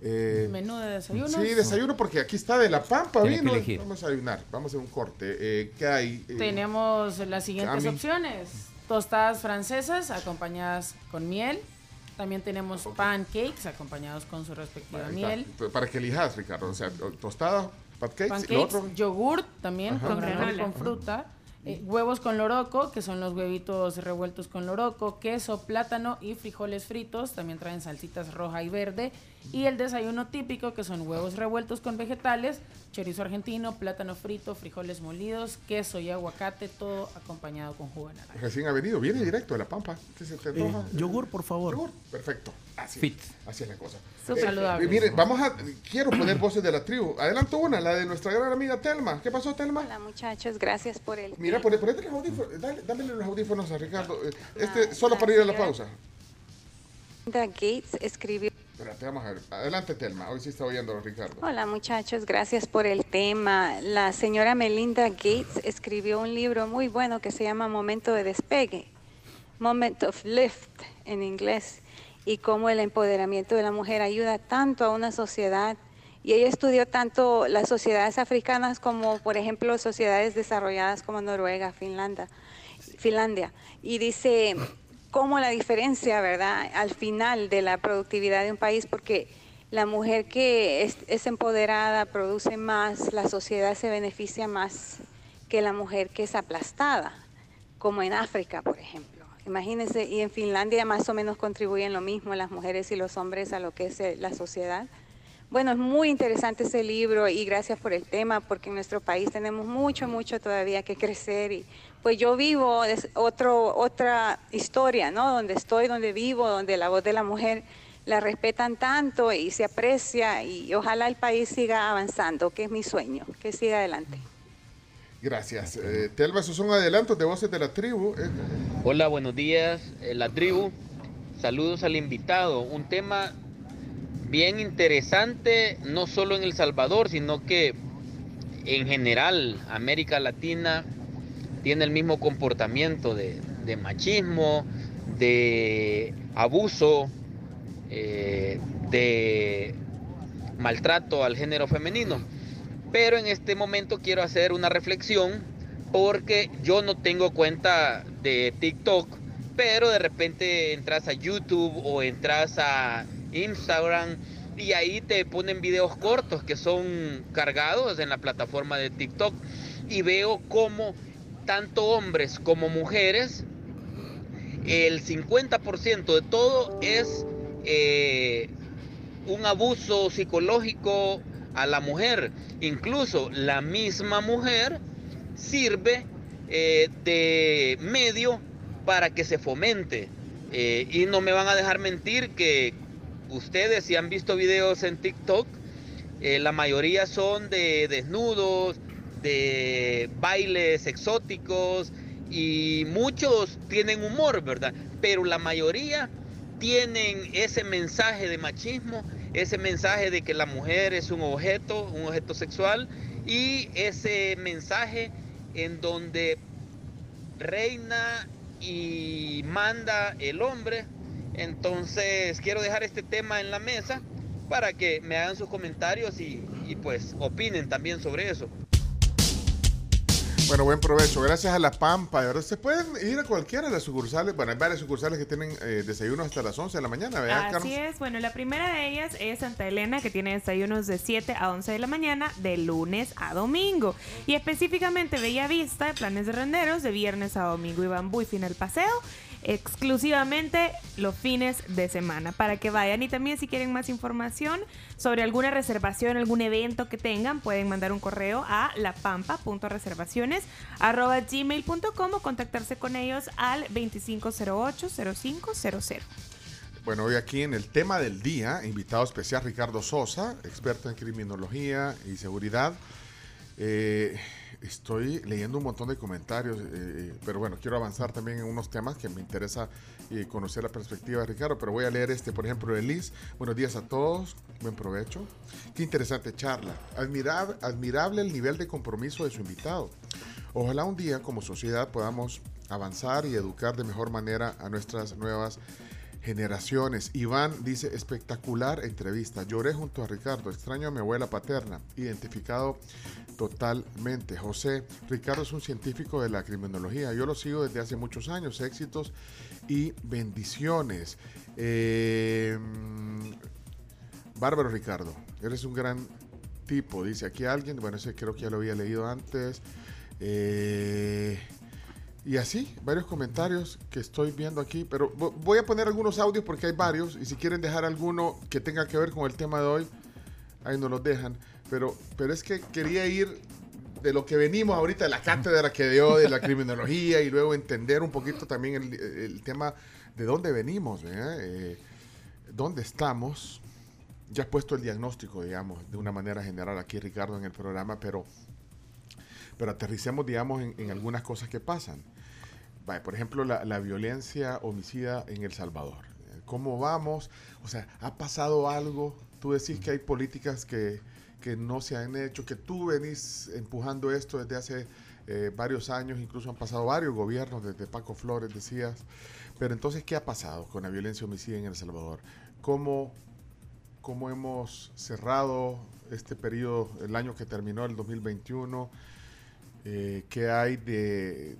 Eh, Menú de desayuno. Sí, desayuno porque aquí está de la pampa, vino. elegir. Vamos a desayunar, vamos a hacer un corte. Eh, ¿Qué hay? Eh, Tenemos las siguientes Cami. opciones. Tostadas francesas acompañadas con miel. También tenemos pancakes acompañados con su respectiva ahí está. miel. Para que elijas, Ricardo. O sea, tostada, pancakes, y lo Pancakes, otro. yogurt también Ajá. con granola. con fruta. eh, huevos con loroco, que son los huevitos revueltos con loroco, queso, plátano y frijoles fritos. También traen salsitas roja y verde. Y el desayuno típico, que son huevos revueltos con vegetales, chorizo argentino, plátano frito, frijoles molidos, queso y aguacate, todo acompañado con jugo de naranja. Recién ha venido, viene directo de la pampa. ¿Qué se te Eh, yogur, por favor. Yogur, perfecto. Así, Fit. así es la cosa. Súper saludable. eh, mire, vamos a. Quiero poner voces de la tribu. Adelanto una, la de nuestra gran amiga Telma. ¿Qué pasó, Telma? Hola muchachos, gracias por el Mira, ponete los audífonos. Dale, dámele los audífonos a Ricardo. Eh, Este, solo para ir a la pausa. Linda Gates escribió. Espérate, vamos a ver. Adelante, Telma. Hoy sí está oyendo a Ricardo. Hola muchachos, gracias por el tema. La señora Melinda Gates escribió un libro muy bueno que se llama Momento de despegue, Moment of Lift en inglés, y cómo el empoderamiento de la mujer ayuda tanto a una sociedad. Y ella estudió tanto las sociedades africanas como, por ejemplo, sociedades desarrolladas como Noruega, Finlandia, Finlandia. Y dice cómo la diferencia, ¿verdad? Al final de la productividad de un país, porque la mujer que es, es empoderada produce más, la sociedad se beneficia más que la mujer que es aplastada, como en África, por ejemplo. Imagínense, y en Finlandia más o menos contribuyen lo mismo las mujeres y los hombres a lo que es eh, la sociedad. Bueno, es muy interesante ese libro y gracias por el tema, porque en nuestro país tenemos mucho, mucho todavía que crecer. Y pues yo vivo es otro, otra historia, ¿no? Donde estoy, donde vivo, donde la voz de la mujer la respetan tanto y se aprecia y ojalá el país siga avanzando, que es mi sueño, que siga adelante. Gracias. Eh, Telma, esos son adelantos de Voces de la Tribu. Eh, Hola, buenos días, eh, la tribu. Saludos al invitado. Un tema bien interesante, no solo en El Salvador, sino que en general América Latina tiene el mismo comportamiento de, machismo, de abuso, eh, de maltrato al género femenino. Pero en este momento quiero hacer una reflexión porque yo no tengo cuenta de TikTok, pero de repente entras a YouTube o entras a Instagram y ahí te ponen videos cortos que son cargados en la plataforma de TikTok y veo como tanto hombres como mujeres, el 50% de todo es eh, un abuso psicológico a la mujer. Incluso la misma mujer sirve eh, de medio para que se fomente. Eh, y no me van a dejar mentir que ustedes si han visto videos en TikTok, la mayoría son de desnudos, bailes exóticos y muchos tienen humor, ¿verdad? Pero la mayoría tienen ese mensaje de machismo, ese mensaje de que la mujer es un objeto, un objeto sexual y ese mensaje en donde reina y manda el hombre. Entonces quiero dejar este tema en la mesa para que me hagan sus comentarios y, y pues opinen también sobre eso. Bueno, buen provecho. Gracias a La Pampa. Ahora se pueden ir a cualquiera de las sucursales. Bueno, hay varias sucursales que tienen eh, desayuno hasta las 11 de la mañana, ¿verdad, Así es. Bueno, la primera de ellas es Santa Elena, que tiene desayunos de 7 a 11 de la mañana, de lunes a domingo. Y específicamente Bella Vista, planes de renderos, de viernes a domingo y bambú y final paseo exclusivamente los fines de semana para que vayan y también si quieren más información sobre alguna reservación, algún evento que tengan, pueden mandar un correo a lapampa.reservaciones@gmail.com o contactarse con ellos al 2508-0500. Bueno, hoy aquí en el tema del día, invitado especial Ricardo Sosa, experto en criminología y seguridad. Eh, estoy leyendo un montón de comentarios, eh, pero bueno, quiero avanzar también en unos temas que me interesa eh, conocer la perspectiva de Ricardo, pero voy a leer este, por ejemplo, de Liz. Buenos días a todos, buen provecho. Qué interesante charla. Admirable, admirable el nivel de compromiso de su invitado. Ojalá un día como sociedad podamos avanzar y educar de mejor manera a nuestras nuevas generaciones. Iván dice, espectacular entrevista. Lloré junto a Ricardo, extraño a mi abuela paterna, identificado totalmente. José, Ricardo es un científico de la criminología. Yo lo sigo desde hace muchos años. Éxitos y bendiciones. Eh, bárbaro Ricardo, eres un gran tipo, dice aquí alguien. Bueno, ese creo que ya lo había leído antes. Eh, y así, varios comentarios que estoy viendo aquí, pero voy a poner algunos audios porque hay varios y si quieren dejar alguno que tenga que ver con el tema de hoy, ahí nos los dejan. Pero, pero es que quería ir de lo que venimos ahorita, de la cátedra que dio de la criminología y luego entender un poquito también el, tema de dónde venimos, eh, dónde estamos. Ya he puesto el diagnóstico, digamos, de una manera general aquí, Ricardo, en el programa, pero, pero aterricemos, digamos, en algunas cosas que pasan. Por ejemplo, la, la, violencia homicida en El Salvador. ¿Cómo vamos? O sea, ¿ha pasado algo? Tú decís que hay políticas que, que no se han hecho, que tú venís empujando esto desde hace eh, varios años, incluso han pasado varios gobiernos, desde Paco Flores decías. Pero entonces, ¿qué ha pasado con la violencia homicida en El Salvador? ¿Cómo, cómo hemos cerrado este periodo, el año que terminó, el 2021? Eh, ¿Qué hay de,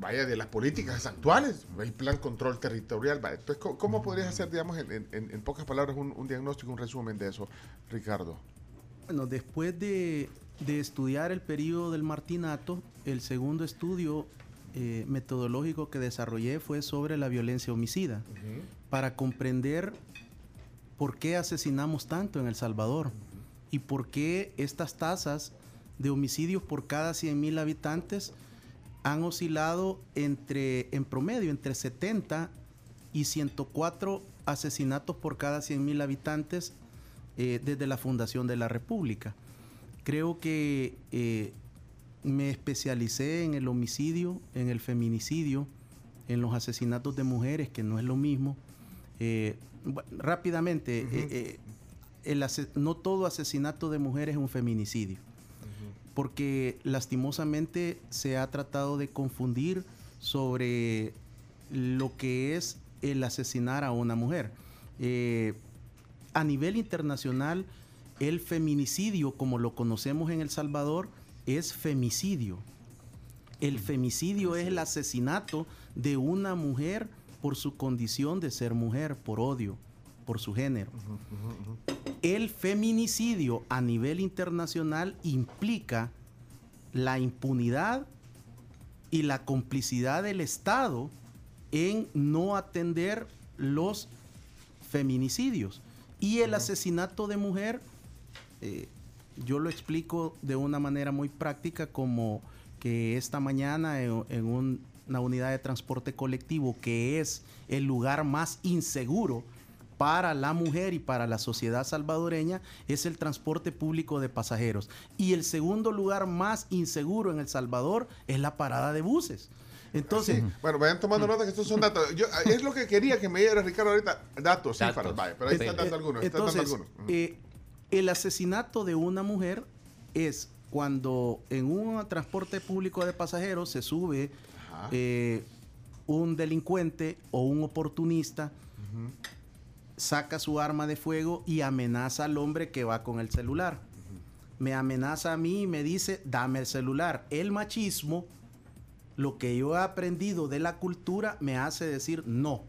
vaya, de las políticas actuales, el plan control territorial. Vaya. Entonces, ¿cómo, podrías hacer, digamos, en, en, en pocas palabras, un, un, diagnóstico, un resumen de eso, Ricardo? Bueno, después de, de, estudiar el periodo del martinato, el segundo estudio eh, metodológico que desarrollé fue sobre la violencia homicida, para comprender por qué asesinamos tanto en El Salvador y por qué estas tasas de homicidios por cada 100.000 habitantes han oscilado entre, en promedio, entre 70 y 104 asesinatos por cada 100.000 habitantes eh, desde la fundación de la República. Creo que eh, me especialicé en el homicidio, en el feminicidio, en los asesinatos de mujeres, que no es lo mismo. Eh, rápidamente, no todo asesinato de mujeres es un feminicidio porque lastimosamente se ha tratado de confundir sobre lo que es el asesinar a una mujer. Eh, a nivel internacional, el feminicidio, como lo conocemos en El Salvador, es femicidio. El femicidio es el asesinato de una mujer por su condición de ser mujer, por odio, por su género. El feminicidio a nivel internacional implica la impunidad y la complicidad del Estado en no atender los feminicidios. Y el asesinato de mujer, eh, yo lo explico de una manera muy práctica como que esta mañana en, una unidad de transporte colectivo, que es el lugar más inseguro para la mujer y para la sociedad salvadoreña es el transporte público de pasajeros. Y el segundo lugar más inseguro en El Salvador es la parada de buses. Entonces, bueno, vayan tomando nota que estos son datos. es lo que quería que me diera Ricardo ahorita, datos, datos. vaya, pero ahí están dando algunos. Entonces, eh, el asesinato de una mujer es cuando en un transporte público de pasajeros se sube eh, un delincuente o un oportunista saca su arma de fuego y amenaza al hombre que va con el celular. Me amenaza a mí y me dice, dame el celular. El machismo, lo que yo he aprendido de la cultura, me hace decir no.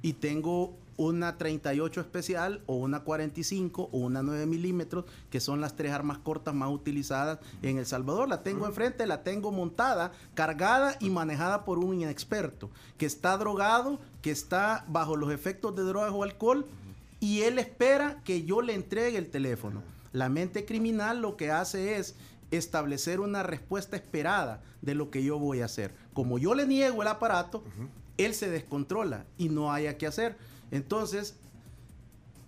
Y tengo una 38 especial o una 45 o una 9 milímetros, que son las tres armas cortas más utilizadas en El Salvador. La tengo enfrente, la tengo montada, cargada y manejada por un inexperto, que está drogado, que está bajo los efectos de drogas o alcohol, y él espera que yo le entregue el teléfono. La mente criminal lo que hace es establecer una respuesta esperada de lo que yo voy a hacer. Como yo le niego el aparato, él se descontrola y no haya que hacer. Entonces,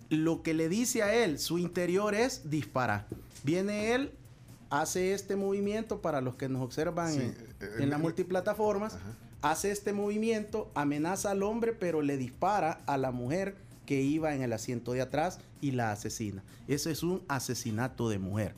lo que le dice a él, su interior es disparar. Viene él, hace este movimiento para los que nos observan en, eh, las multiplataformas, hace este movimiento, amenaza al hombre, pero le dispara a la mujer que iba en el asiento de atrás y la asesina. Eso es un asesinato de mujer.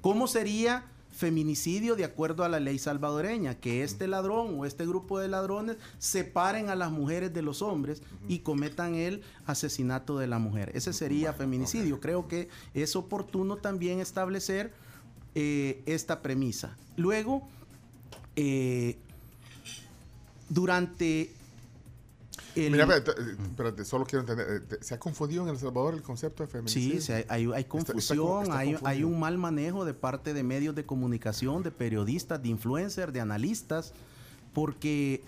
¿Cómo sería feminicidio de acuerdo a la ley salvadoreña, que este ladrón o este grupo de ladrones separen a las mujeres de los hombres y cometan el asesinato de la mujer. Ese sería feminicidio. Creo que es oportuno también establecer eh, esta premisa. Luego, eh, durante Mira, espérate, solo quiero entender, eh, ¿se ha confundido en El Salvador el concepto de feminicidio? Sí, hay, confusión, hay, un mal manejo de parte de medios de comunicación, de periodistas, de influencers, de analistas, porque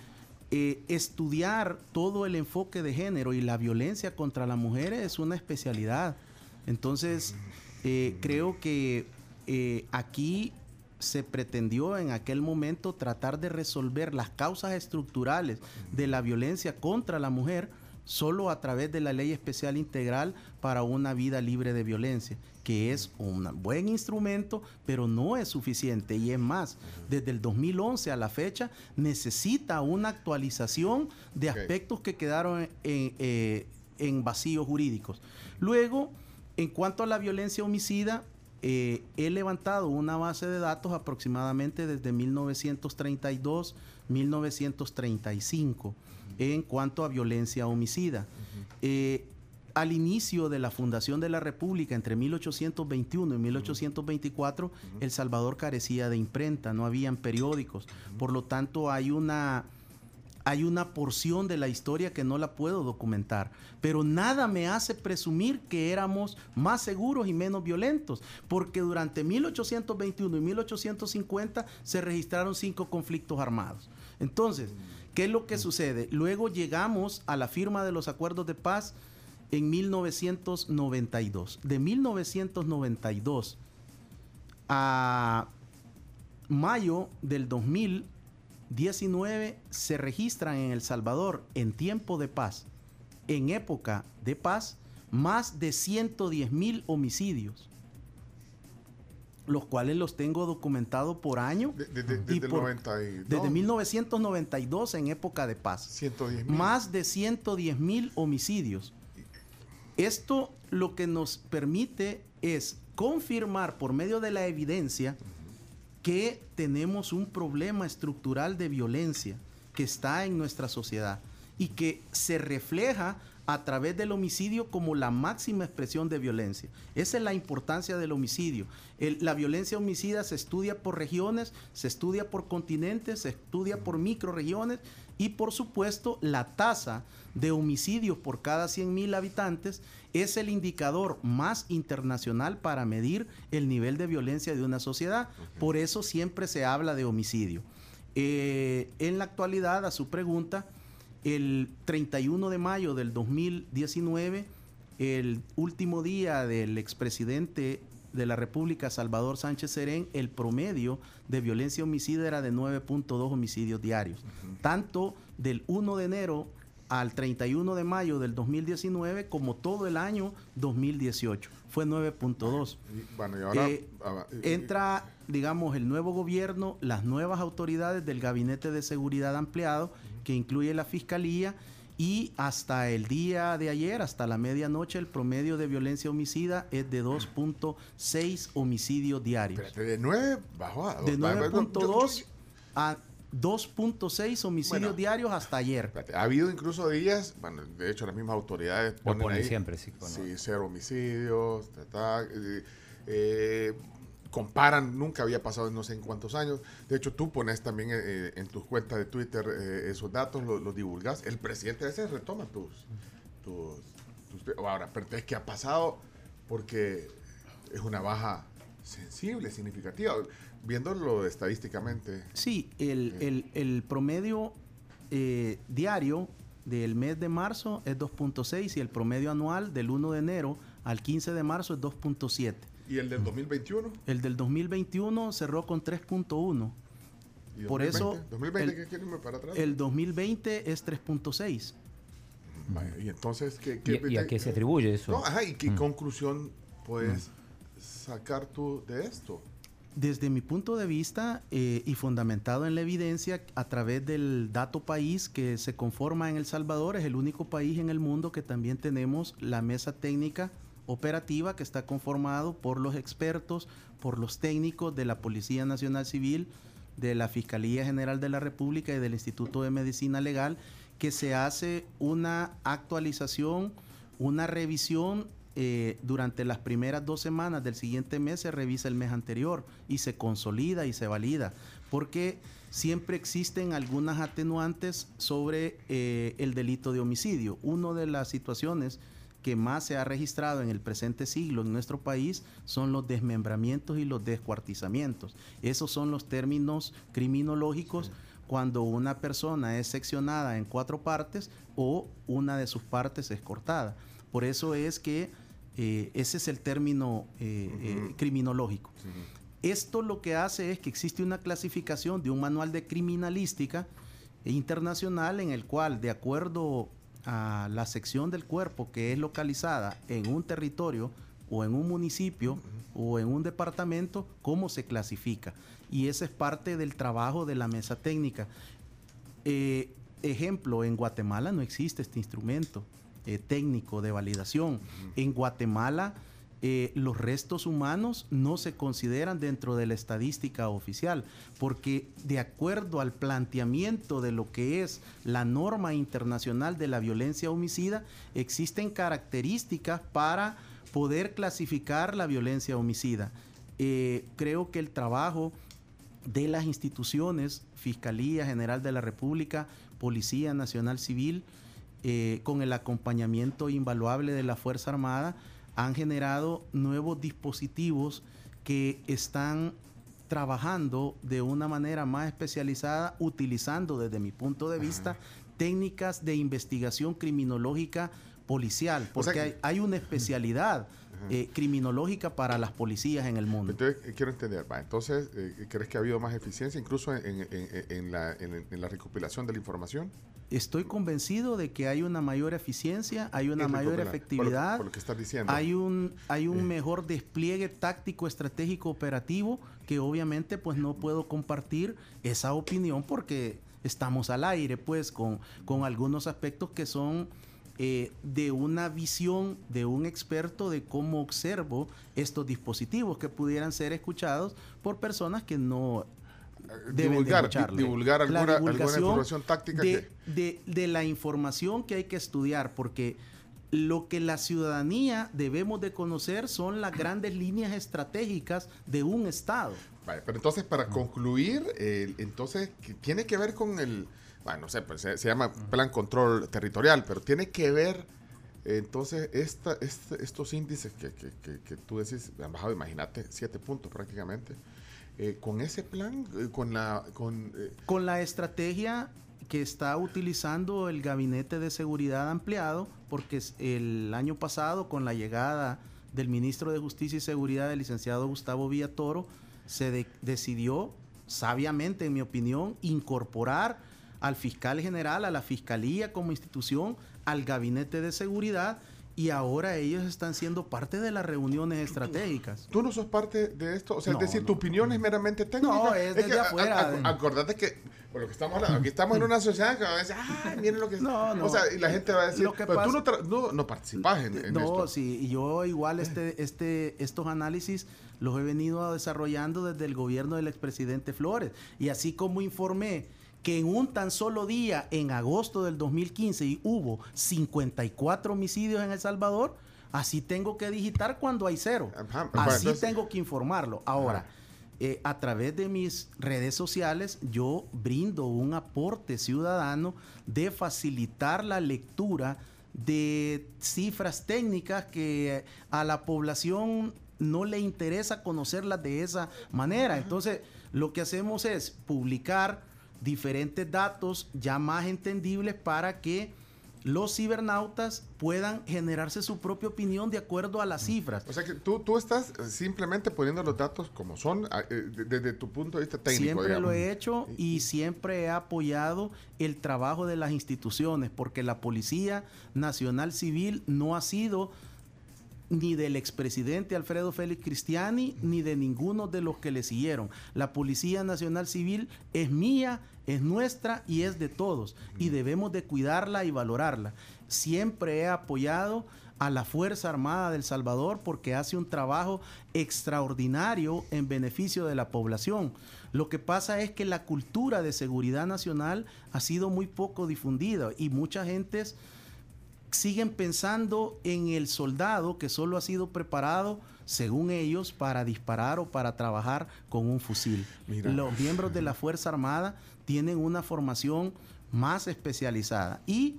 eh, estudiar todo el enfoque de género y la violencia contra las mujeres es una especialidad. Entonces, eh, creo que aquí se pretendió en aquel momento tratar de resolver las causas estructurales de la violencia contra la mujer solo a través de la ley especial integral para una vida libre de violencia, que es un buen instrumento, pero no es suficiente. Y es más, desde el 2011 a la fecha necesita una actualización de aspectos que quedaron en, eh, en vacíos jurídicos. Luego, en cuanto a la violencia homicida, eh, he levantado una base de datos aproximadamente desde 1932, 1935 en cuanto a violencia homicida. Eh, al inicio de la fundación de la República, entre 1821 y 1824, El Salvador carecía de imprenta, no habían periódicos. Por lo tanto, hay una hay una porción de la historia que no la puedo documentar, pero nada me hace presumir que éramos más seguros y menos violentos, porque durante 1821 y 1850 se registraron cinco conflictos armados. Entonces, ¿qué es lo que sucede? Luego llegamos a la firma de los acuerdos de paz en 1992. De 1992 a mayo del 2019 se registran en El Salvador en tiempo de paz, en época de paz, más de 110 mil homicidios los cuales los tengo documentados por año. desde 1992 en época de paz. 110 Más de 110 mil homicidios. Esto lo que nos permite es confirmar por medio de la evidencia que tenemos un problema estructural de violencia que está en nuestra sociedad y que se refleja a través del homicidio como la máxima expresión de violencia. Esa es la importancia del homicidio. la violencia homicida se estudia por regiones, se estudia por continentes, se estudia por microregiones y por supuesto la tasa de homicidios por cada 100.000 habitantes es el indicador más internacional para medir el nivel de violencia de una sociedad. Por eso siempre se habla de homicidio. Eh, en la actualidad, a su pregunta, el 31 de mayo del 2019, el último día del expresidente de la República, Salvador Sánchez Serén, el promedio de violencia homicida era de 9.2 homicidios diarios. Tanto del 1 de enero al 31 de mayo del 2019 como todo el año 2018. Fue 9.2. Bueno, y ahora, eh, entra, digamos, el nuevo gobierno, las nuevas autoridades del Gabinete de Seguridad Ampliado que incluye la Fiscalía, y hasta el día de ayer, hasta la medianoche, el promedio de violencia homicida es de 2.6 homicidios diarios. de 9 bajó a De 9.2 a 2.6 homicidios diarios hasta ayer. Ha habido incluso días, bueno, de hecho las mismas autoridades ponen, ahí, siempre, sí. Sí, cero homicidios, eh, eh, comparan, nunca había pasado en no sé en cuántos años. De hecho, tú pones también eh, eh, en tus cuentas de Twitter eh, esos datos, los, divulgas. El presidente a veces retoma tus, tus, Ahora, pero es que ha pasado porque es una baja sensible, significativa, viéndolo estadísticamente. Sí, el, el promedio diario del mes de marzo es 2.6 y el promedio anual del 1 de enero al 15 de marzo es 2.7. ¿Y el del 2021? El del 2021 cerró con 3.1. Por eso. ¿2020 el, qué para atrás? El 2020 es 3.6. y entonces, ¿qué, ¿Y, a qué se atribuye eso? No, ajá, ¿y qué mm. conclusión puedes mm. sacar tú de esto? Desde mi punto de vista eh, y fundamentado en la evidencia, a través del dato país que se conforma en El Salvador, es el único país en el mundo que también tenemos la mesa técnica operativa que está conformado por los expertos, por los técnicos de la Policía Nacional Civil, de la Fiscalía General de la República y del Instituto de Medicina Legal, que se hace una actualización, una revisión eh, durante las primeras dos semanas del siguiente mes se revisa el mes anterior y se consolida y se valida, porque siempre existen algunas atenuantes sobre eh, el delito de homicidio. Una de las situaciones que más se ha registrado en el presente siglo en nuestro país son los desmembramientos y los descuartizamientos. Esos son los términos criminológicos cuando una persona es seccionada en cuatro partes o una de sus partes es cortada. Por eso es que eh, ese es el término eh, eh, criminológico. Esto lo que hace es que existe una clasificación de un manual de criminalística internacional en el cual, de acuerdo a la sección del cuerpo que es localizada en un territorio o en un municipio o en un departamento, cómo se clasifica. Y ese es parte del trabajo de la mesa técnica. Eh, ejemplo, en Guatemala no existe este instrumento eh, técnico de validación. En Guatemala eh, los restos humanos no se consideran dentro de la estadística oficial, porque de acuerdo al planteamiento de lo que es la norma internacional de la violencia homicida, existen características para poder clasificar la violencia homicida. Eh, creo que el trabajo de las instituciones, Fiscalía General de la República, Policía Nacional Civil, eh, con el acompañamiento invaluable de la Fuerza Armada, han generado nuevos dispositivos que están trabajando de una manera más especializada, utilizando desde mi punto de vista técnicas de investigación criminológica policial, O sea porque que- hay, hay una especialidad eh, criminológica para las policías en el mundo. Entonces, eh, quiero entender, va, entonces, eh, ¿crees que ha habido más eficiencia incluso en, en- en- en la, en- en la recopilación de la información? Estoy convencido de que hay una mayor eficiencia, hay una mayor por lo efectividad, Por lo que estás diciendo. hay un hay un Eh. mejor despliegue táctico, estratégico, operativo que obviamente pues no puedo compartir esa opinión porque estamos al aire pues con, con algunos aspectos que son eh, de una visión de un experto de cómo observo estos dispositivos que pudieran ser escuchados por personas que no deben de divulgar, divulgar La alguna, información táctica de, que... de- de la información que hay que estudiar, porque lo que la ciudadanía debemos de conocer son las grandes líneas estratégicas de un Estado. Vale, pero entonces, para concluir, eh, entonces, que tiene que ver con el, bueno, no sé, pues, se, se llama Plan Control Territorial, pero tiene que ver, eh, entonces, esta, este- estos índices que, que- que- que tú decís, han bajado, imagínate, siete puntos prácticamente, eh, con ese plan, eh, con la, con, eh, Con la estrategia que está utilizando el Gabinete de Seguridad Ampliado, porque el año pasado, con la llegada del ministro de Justicia y Seguridad, el licenciado Gustavo Villatoro, se de- decidió, sabiamente, en mi opinión, incorporar al fiscal general, a la fiscalía como institución, al Gabinete de Seguridad, y ahora ellos están siendo parte de las reuniones estratégicas. tú no sos parte de esto, o sea, No, es decir, no. tu opinión es meramente técnica. No, es desde que, a- afuera, a- acordate que, por lo que estamos hablando, aquí estamos en una sociedad que va a decir, ah, miren lo que es. No, no. O sea, y la gente va a decir, que pero tú pasa- no, no, no participas en, en no, esto. sí, y yo igual este, este, estos análisis los he venido desarrollando desde el gobierno del expresidente Flores. Y así como informé que en un tan solo día, en agosto del 2015, y hubo 54 homicidios en El Salvador, así tengo que digitar cuando hay cero. Bueno, Así tengo que informarlo. Ahora, eh, a través de mis redes sociales yo brindo un aporte ciudadano de facilitar la lectura de cifras técnicas que a la población no le interesa conocerlas de esa manera. Entonces, lo que hacemos es publicar diferentes datos ya más entendibles para que los cibernautas puedan generarse su propia opinión de acuerdo a las cifras. O sea que tú, tú estás simplemente poniendo los datos como son ah, eh, desde tu punto de vista técnico. Siempre digamos. lo he hecho y siempre he apoyado el trabajo de las instituciones, porque la Policía Nacional Civil no ha sido ni del expresidente Alfredo Félix Cristiani, ni de ninguno de los que le siguieron. La Policía Nacional Civil es mía, es nuestra y es de todos. Y debemos de cuidarla y valorarla. Siempre he apoyado a la Fuerza Armada del Salvador porque hace un trabajo extraordinario en beneficio de la población. Lo que pasa es que la cultura de seguridad nacional ha sido muy poco difundida y mucha gente siguen pensando en el soldado que solo ha sido preparado, según ellos, para disparar o para trabajar con un fusil. Mira. Los miembros de la Fuerza Armada tienen una formación más especializada y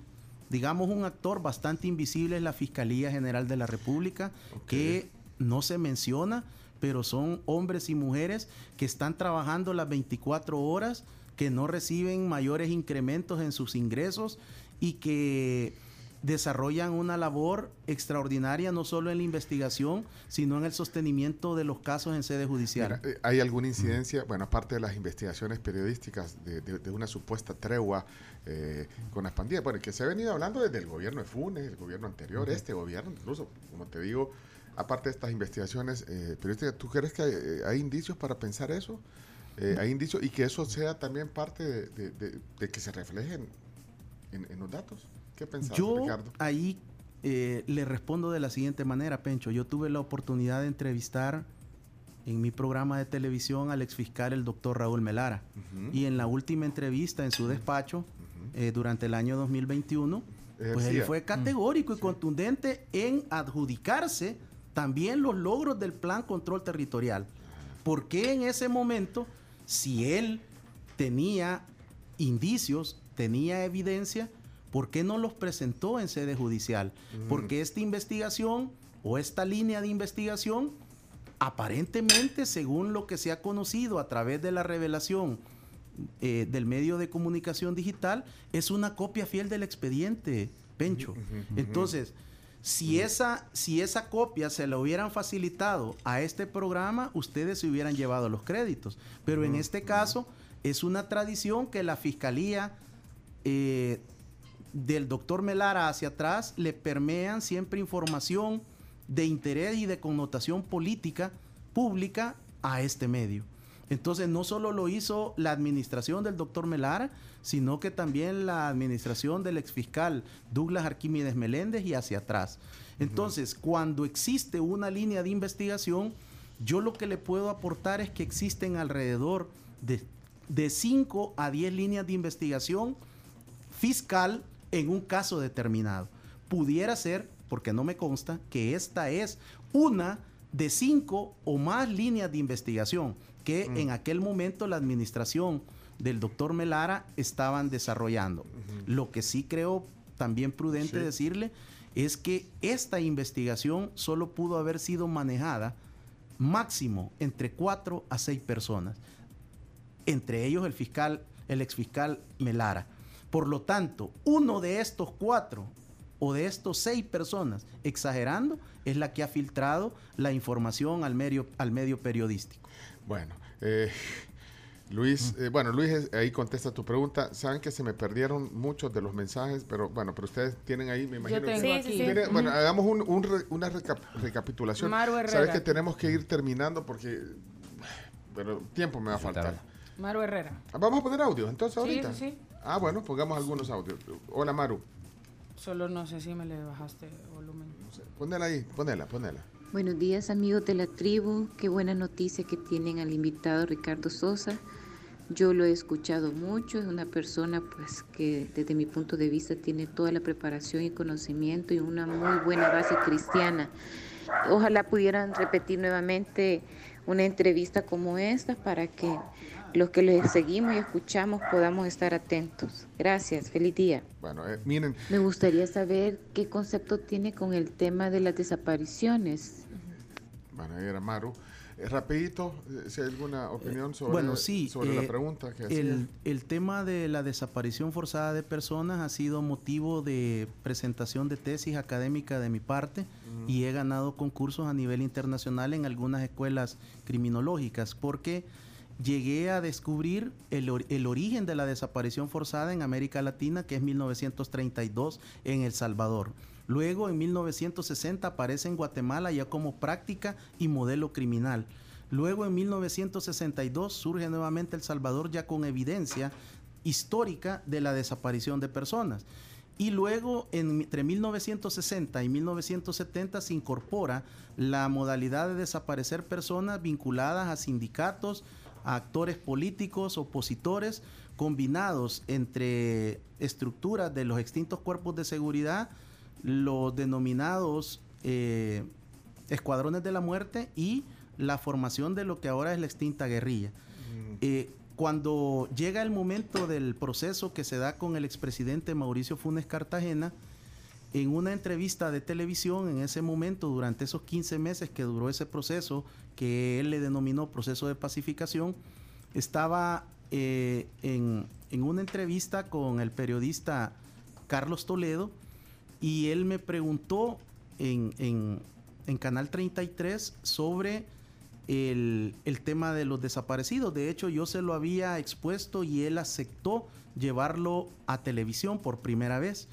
digamos un actor bastante invisible es la Fiscalía General de la República que no se menciona pero son hombres y mujeres que están trabajando las 24 horas que no reciben mayores incrementos en sus ingresos y que desarrollan una labor extraordinaria no solo en la investigación, sino en el sostenimiento de los casos en sede judicial. Mira, eh, ¿Hay alguna incidencia, bueno, aparte de las investigaciones periodísticas de, de- de una supuesta tregua eh, con las pandillas, bueno, que se ha venido hablando desde el gobierno de Funes, el gobierno anterior, este gobierno, incluso, como te digo, aparte de estas investigaciones eh, periodísticas, ¿tú crees que hay, eh, hay indicios para pensar eso? Eh, ¿Hay indicios y que eso sea también parte de, de- de- de que se reflejen en, en los datos? ¿Qué pensás, Yo Ricardo? ahí eh, le respondo de la siguiente manera, Pencho. Yo tuve la oportunidad de entrevistar en mi programa de televisión al exfiscal, el doctor Raúl Melara. Y en la última entrevista en su despacho, eh, durante el año 2021, Él pues él fue categórico y contundente en adjudicarse también los logros del plan control territorial. ¿Por qué en ese momento, si él tenía indicios, tenía evidencia, por qué no los presentó en sede judicial? Porque esta investigación o esta línea de investigación aparentemente, según lo que se ha conocido a través de la revelación eh, del medio de comunicación digital, es una copia fiel del expediente, Pencho. Entonces, si esa, si esa copia se la hubieran facilitado a este programa, ustedes se hubieran llevado los créditos. Pero en este caso, es una tradición que la fiscalía eh, del doctor Melara hacia atrás le permean siempre información de interés y de connotación política pública a este medio. Entonces no solo lo hizo la administración del doctor Melara, sino que también la administración del exfiscal Douglas Arquímedes Meléndez y hacia atrás. Entonces, cuando existe una línea de investigación, yo lo que le puedo aportar es que existen alrededor de, de 5 a 10 líneas de investigación fiscal en un caso determinado. Pudiera ser, porque no me consta, que esta es una de cinco o más líneas de investigación que en aquel momento la administración del doctor Melara estaban desarrollando. Lo que sí creo también prudente decirle es que esta investigación solo pudo haber sido manejada máximo entre cuatro a seis personas, entre ellos el fiscal, el exfiscal Melara. Por lo tanto, uno de estos cuatro o de estos seis personas, exagerando, es la que ha filtrado la información al medio, al medio periodístico. Bueno, eh, Luis, eh, bueno, Luis ahí contesta tu pregunta. Saben que se me perdieron muchos de los mensajes, pero bueno, pero ustedes tienen ahí, me imagino. que, Bueno, hagamos una recapitulación. Sabes que tenemos que ir terminando porque, pero tiempo me va a faltar. Maru Herrera. Vamos a poner audio, entonces ahorita. Sí, sí. Ah, bueno, pongamos algunos audios. Hola, Maru. Solo no sé si me le bajaste volumen. Ponela ahí, ponela, ponela. Buenos días amigos de la tribu, qué buena noticia que tienen al invitado Ricardo Sosa. Yo lo he escuchado mucho, es una persona pues que desde mi punto de vista tiene toda la preparación y conocimiento y una muy buena base cristiana. Ojalá pudieran repetir nuevamente una entrevista como esta para que los que les seguimos y escuchamos podamos estar atentos. Gracias, feliz día. Bueno, eh, miren. Me gustaría saber qué concepto tiene con el tema de las desapariciones. Bueno, ahí era Maru. Eh, rapidito, eh, si hay alguna opinión sobre, bueno, sí, sobre la pregunta que el, el tema de la desaparición forzada de personas ha sido motivo de presentación de tesis académica de mi parte y he ganado concursos a nivel internacional en algunas escuelas criminológicas porque llegué a descubrir el, origen de la desaparición forzada en América Latina, que es 1932 en El Salvador. Luego, en 1960, aparece en Guatemala ya como práctica y modelo criminal. Luego, en 1962, surge nuevamente El Salvador ya con evidencia histórica de la desaparición de personas. Y luego, entre 1960 y 1970, se incorpora la modalidad de desaparecer personas vinculadas a sindicatos, a actores políticos, opositores, combinados entre estructuras de los extintos cuerpos de seguridad, los denominados eh, escuadrones de la muerte y la formación de lo que ahora es la extinta guerrilla. Mm. Eh, cuando llega el momento del proceso que se da con el expresidente Mauricio Funes Cartagena, en una entrevista de televisión en ese momento, durante esos 15 meses que duró ese proceso, que él le denominó proceso de pacificación, estaba eh, en, una entrevista con el periodista Carlos Toledo y él me preguntó en, Canal 33 sobre el, el, tema de los desaparecidos. De hecho, yo se lo había expuesto y él aceptó llevarlo a televisión por primera vez.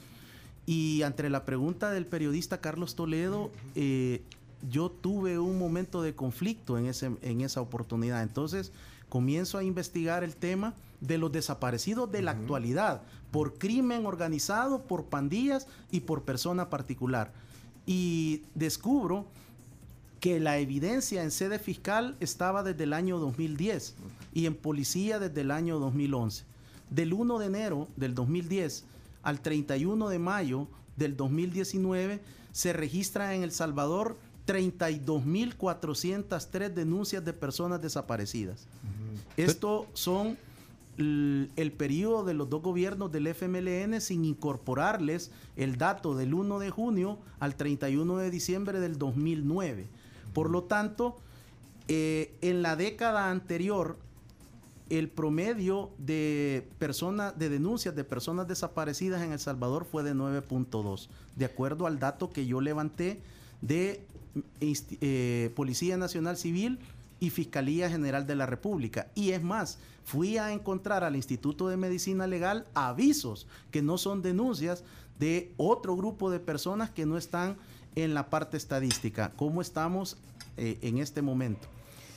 Y ante la pregunta del periodista Carlos Toledo, eh, yo tuve un momento de conflicto en, ese, en esa oportunidad. Entonces comienzo a investigar el tema de los desaparecidos de la actualidad, por crimen organizado, por pandillas y por persona particular. Y descubro que la evidencia en sede fiscal estaba desde el año 2010 y en policía desde el año 2011. Del 1 de enero del 2010 al 31 de mayo del 2019 se registra en El Salvador 32.403 denuncias de personas desaparecidas. Esto son el periodo de los dos gobiernos del FMLN sin incorporarles el dato del 1 de junio al 31 de diciembre del 2009. Por lo tanto, Eh, en la década anterior, el promedio de personas, de denuncias de personas desaparecidas en El Salvador fue de 9.2, de acuerdo al dato que yo levanté de eh, Policía Nacional Civil y Fiscalía General de la República. Y es más, fui a encontrar al Instituto de Medicina Legal avisos que no son denuncias de otro grupo de personas que no están en la parte estadística. ¿Cómo estamos eh, en este momento?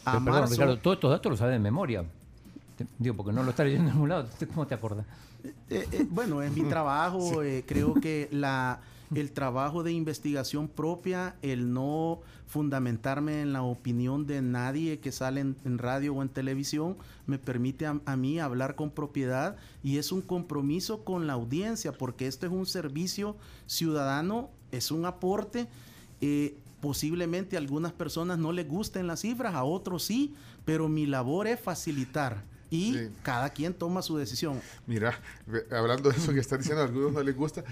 A perdón, Ricardo, todos estos datos los sabes de memoria. Digo, porque no lo está leyendo en ningún lado. ¿Cómo te acuerdas? Eh, eh, bueno, en mi trabajo creo que la, el trabajo de investigación propia, el no fundamentarme en la opinión de nadie que sale en, radio o en televisión, me permite a, mí hablar con propiedad y es un compromiso con la audiencia, porque esto es un servicio ciudadano, es un aporte. Eh, posiblemente a algunas personas no les gusten las cifras, a otros sí, pero mi labor es facilitar y cada quien toma su decisión. Mira, hablando de eso que está diciendo, a algunos no les gusta,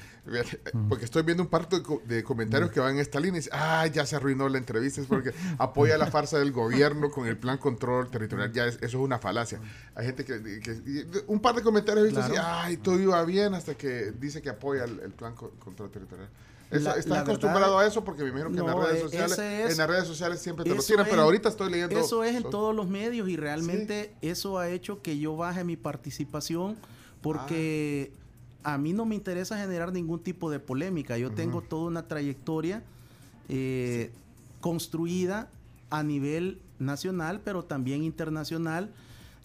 porque estoy viendo un par de, comentarios que van en esta línea y dicen, ah, ya se arruinó la entrevista, es porque apoya la farsa del gobierno con el plan control territorial, ya eso es una falacia. Hay gente que, un par de comentarios y dice, ay, todo iba bien hasta que dice que apoya el, el plan control territorial. ¿Estás acostumbrado a eso? Porque me imagino que en, las redes sociales, en las redes sociales siempre te lo tiran, pero ahorita estoy leyendo... Eso es en todos los medios y realmente eso ha hecho que yo baje mi participación porque ah. a mí no me interesa generar ningún tipo de polémica. Yo tengo toda una trayectoria eh, construida a nivel nacional, pero también internacional.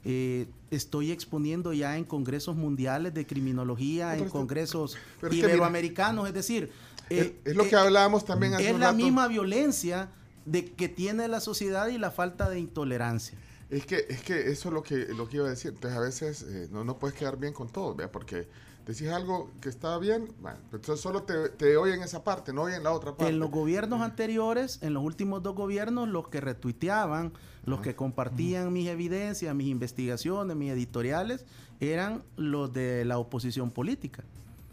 Eh, estoy exponiendo ya en congresos mundiales de criminología, en congresos iberoamericanos, es decir, eh, es, lo que hablábamos también hace Es la misma violencia de que tiene la sociedad y la falta de intolerancia. Es que, es que eso es lo que, lo que iba a decir. Entonces, a veces eh, no, no puedes quedar bien con todo, ¿vea? porque decís algo que está bien, bueno, entonces solo te, te oyen esa parte, no oyen la otra parte. En los gobiernos anteriores, en los últimos dos gobiernos, los que retuiteaban, los que compartían mis evidencias, mis investigaciones, mis editoriales, eran los de la oposición política.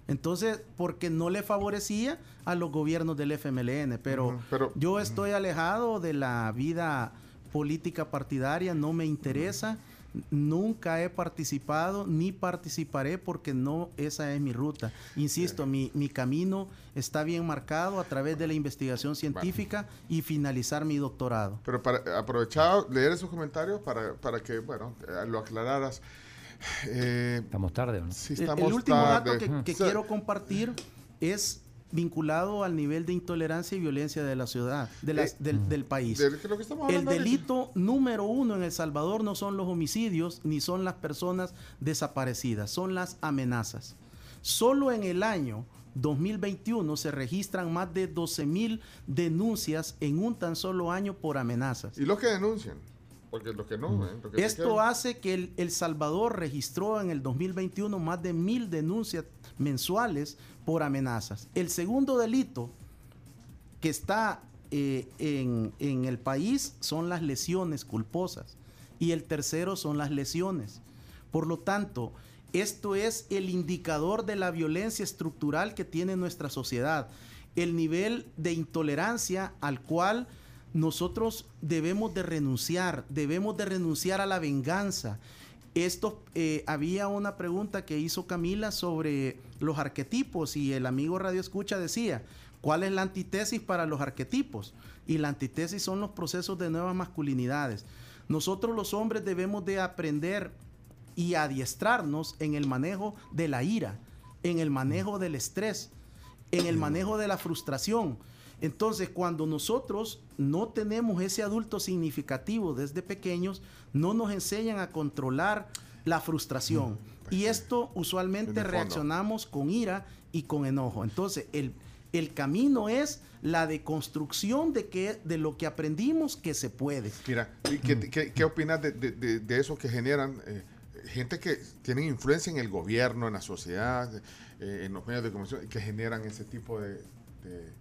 Entonces, porque no le favorecía a los gobiernos del FMLN, pero, yo estoy alejado de la vida política partidaria, no me interesa, nunca he participado ni participaré porque no esa es mi ruta. Insisto, mi, camino está bien marcado a través de la investigación científica y finalizar mi doctorado. Pero para aprovechar leer esos comentarios para, para que, bueno, lo aclararas. Eh, ¿Estamos tarde o no? Sí, estamos El último dato que, quiero compartir es vinculado al nivel de intolerancia y violencia de la ciudad, de eh, del, país. el delito número uno en El Salvador no son los homicidios ni son las personas desaparecidas, son las amenazas. Solo en el año 2021 se registran más de 12 mil denuncias en un tan solo año por amenazas. ¿Y los que denuncian? Porque los que no. ¿eh? Esto hace que el, Salvador registró en el 2021 más de mil denuncias mensuales por amenazas. El segundo delito que está eh, en, en el país son las lesiones culposas y el tercero son las lesiones. Por lo tanto, esto es el indicador de la violencia estructural que tiene nuestra sociedad, el nivel de intolerancia al cual nosotros debemos de renunciar, debemos de renunciar a la venganza. Esto, eh, había una pregunta que hizo Camila sobre los arquetipos y el amigo Radio Escucha decía, ¿cuál es la antítesis para los arquetipos? Y la antítesis son los procesos de nuevas masculinidades. Nosotros los hombres debemos de aprender y adiestrarnos en el manejo de la ira, en el manejo del estrés, en el manejo de la frustración. Entonces, cuando nosotros no tenemos ese adulto significativo desde pequeños, no nos enseñan a controlar la frustración. Y esto usualmente reaccionamos con ira y con enojo. Entonces, el, el camino es la deconstrucción de, que, de lo que aprendimos que se puede. Mira, ¿qué, qué, opinas de, eso que generan eh, gente que tiene influencia en el gobierno, en la sociedad, eh, en los medios de comunicación, que generan ese tipo de de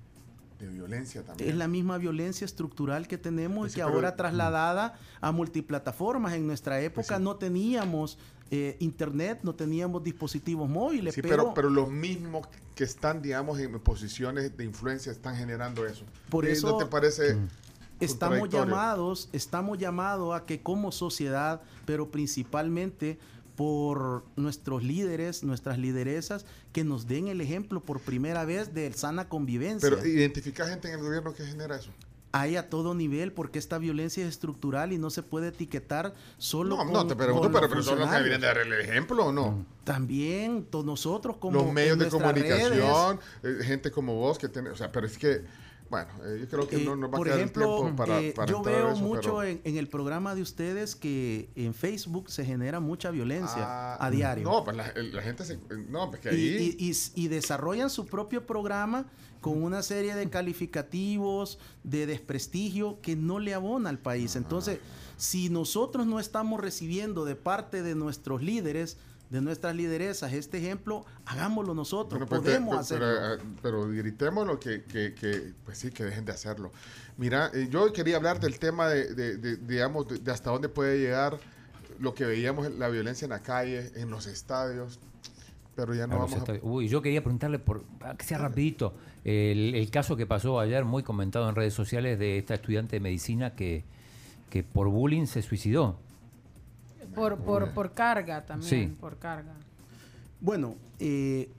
violencia también. Es la misma violencia estructural que tenemos y que ahora trasladada a multiplataformas. En nuestra época no teníamos eh, internet, no teníamos dispositivos móviles. Sí, pero, pero, los mismos que están, digamos, en posiciones de influencia están generando eso. Por eso, ¿No te parece? Mm. estamos llamados, estamos llamados a que como sociedad, pero principalmente por nuestros líderes, nuestras lideresas, que nos den el ejemplo por primera vez de sana convivencia. Pero identifica gente en el gobierno que genera eso. Hay a todo nivel porque esta violencia es estructural y no se puede etiquetar solo No, con, no, te pregunto, con pero, pero son los que vienen de dar el ejemplo o no. También to- nosotros como los medios de comunicación, redes, eh, gente como vos que tiene, o sea, pero es que, bueno, eh, yo creo que Eh, no nos va a por quedar ejemplo, tiempo para, eh, para yo a veo eso, mucho pero- en, en el programa de ustedes que en Facebook se genera mucha violencia Ah, a diario. No, pues la, la gente se, no, pues que y, ahí y- y- y desarrollan su propio programa con una serie de calificativos, de desprestigio que no le abona al país. Entonces, si nosotros no estamos recibiendo de parte de nuestros líderes, de nuestras lideresas, este ejemplo, hagámoslo nosotros, Bueno, pues, podemos te- pero, hacerlo. eh, Pero, gritémoslo que, que, que, pues sí, que dejen de hacerlo. Mira, eh, yo quería hablar del tema de, de- de, digamos, de, de hasta dónde puede llegar lo que veíamos, la violencia en la calle, en los estadios, pero ya no vamos a... Uy, yo quería preguntarle, por ah, que sea rapidito, el, el caso que pasó ayer, muy comentado en redes sociales, de esta estudiante de medicina que, que por bullying se suicidó. Por, por, por carga también, Sí. por carga. Bueno, eh,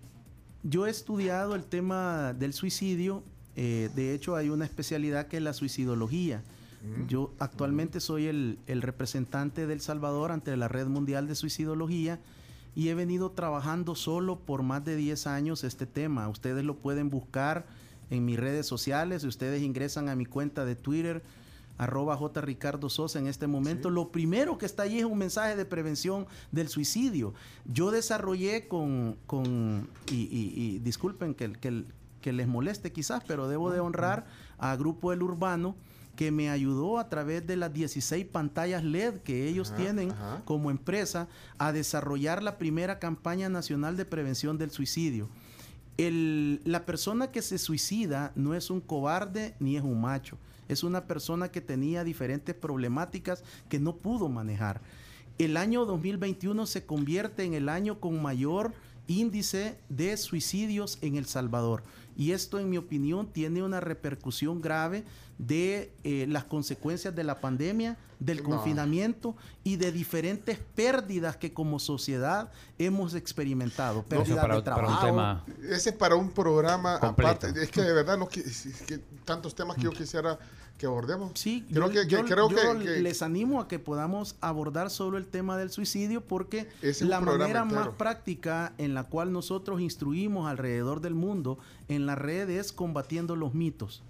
yo he estudiado el tema del suicidio. eh, de hecho, hay una especialidad que es la suicidología. Yo actualmente soy el, el representante del Salvador ante la Red Mundial de Suicidología y he venido trabajando solo por más de 10 años este tema. Ustedes lo pueden buscar en mis redes sociales. Ustedes ingresan a mi cuenta de Twitter, arroba J. Ricardo Sosa en este momento. Lo primero que está ahí es un mensaje de prevención del suicidio. Yo desarrollé con, con y, y- y disculpen que, que, que les moleste quizás, pero debo de honrar a Grupo El Urbano que me ayudó a través de las 16 pantallas LED que ellos Ajá, tienen ajá. como empresa a desarrollar la primera campaña nacional de prevención del suicidio. El- la persona que se suicida no es un cobarde ni es un macho. Es una persona que tenía diferentes problemáticas que no pudo manejar. El año 2021 se convierte en el año con mayor índice de suicidios en El Salvador. Y esto, en mi opinión, tiene una repercusión grave de eh, las consecuencias de la pandemia, del No. confinamiento y de diferentes pérdidas que como sociedad hemos experimentado. Pérdidas para- de para un trabajo, tema- Ese es para un programa Completo. aparte. Es que de verdad no es que tantos temas que yo quisiera que abordemos. Sí, creo yo, que, que- yo- creo yo que, les animo a que podamos abordar solo el tema del suicidio porque es la manera más práctica en la cual nosotros instruimos alrededor del mundo en la red es combatiendo los mitos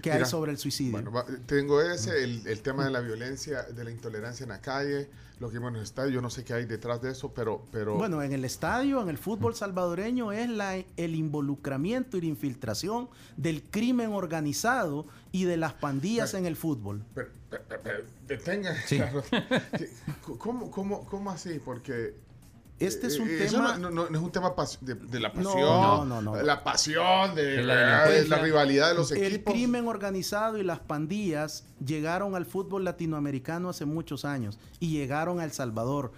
que hay sobre el suicidio. Bueno, va- tengo ese, el, el tema de la violencia, de la intolerancia en la calle, lo que vimos en el estadio, yo no sé qué hay detrás de eso, pero... pero Bueno, en el estadio, en el fútbol salvadoreño, es la, el involucramiento y la infiltración del crimen organizado y de las pandillas en el fútbol. pero- pero- pero- pero detenga. Sí. Carlos. ¿Qué- ¿Cómo, cómo, ¿Cómo así? Porque... Este es un eh, tema... no, no- no es un tema de, de la pasión, no, no, no. la pasión, de, De la de delincuencia. la rivalidad de los El equipos. crimen organizado y las pandillas llegaron al fútbol latinoamericano hace muchos años y llegaron a El Salvador.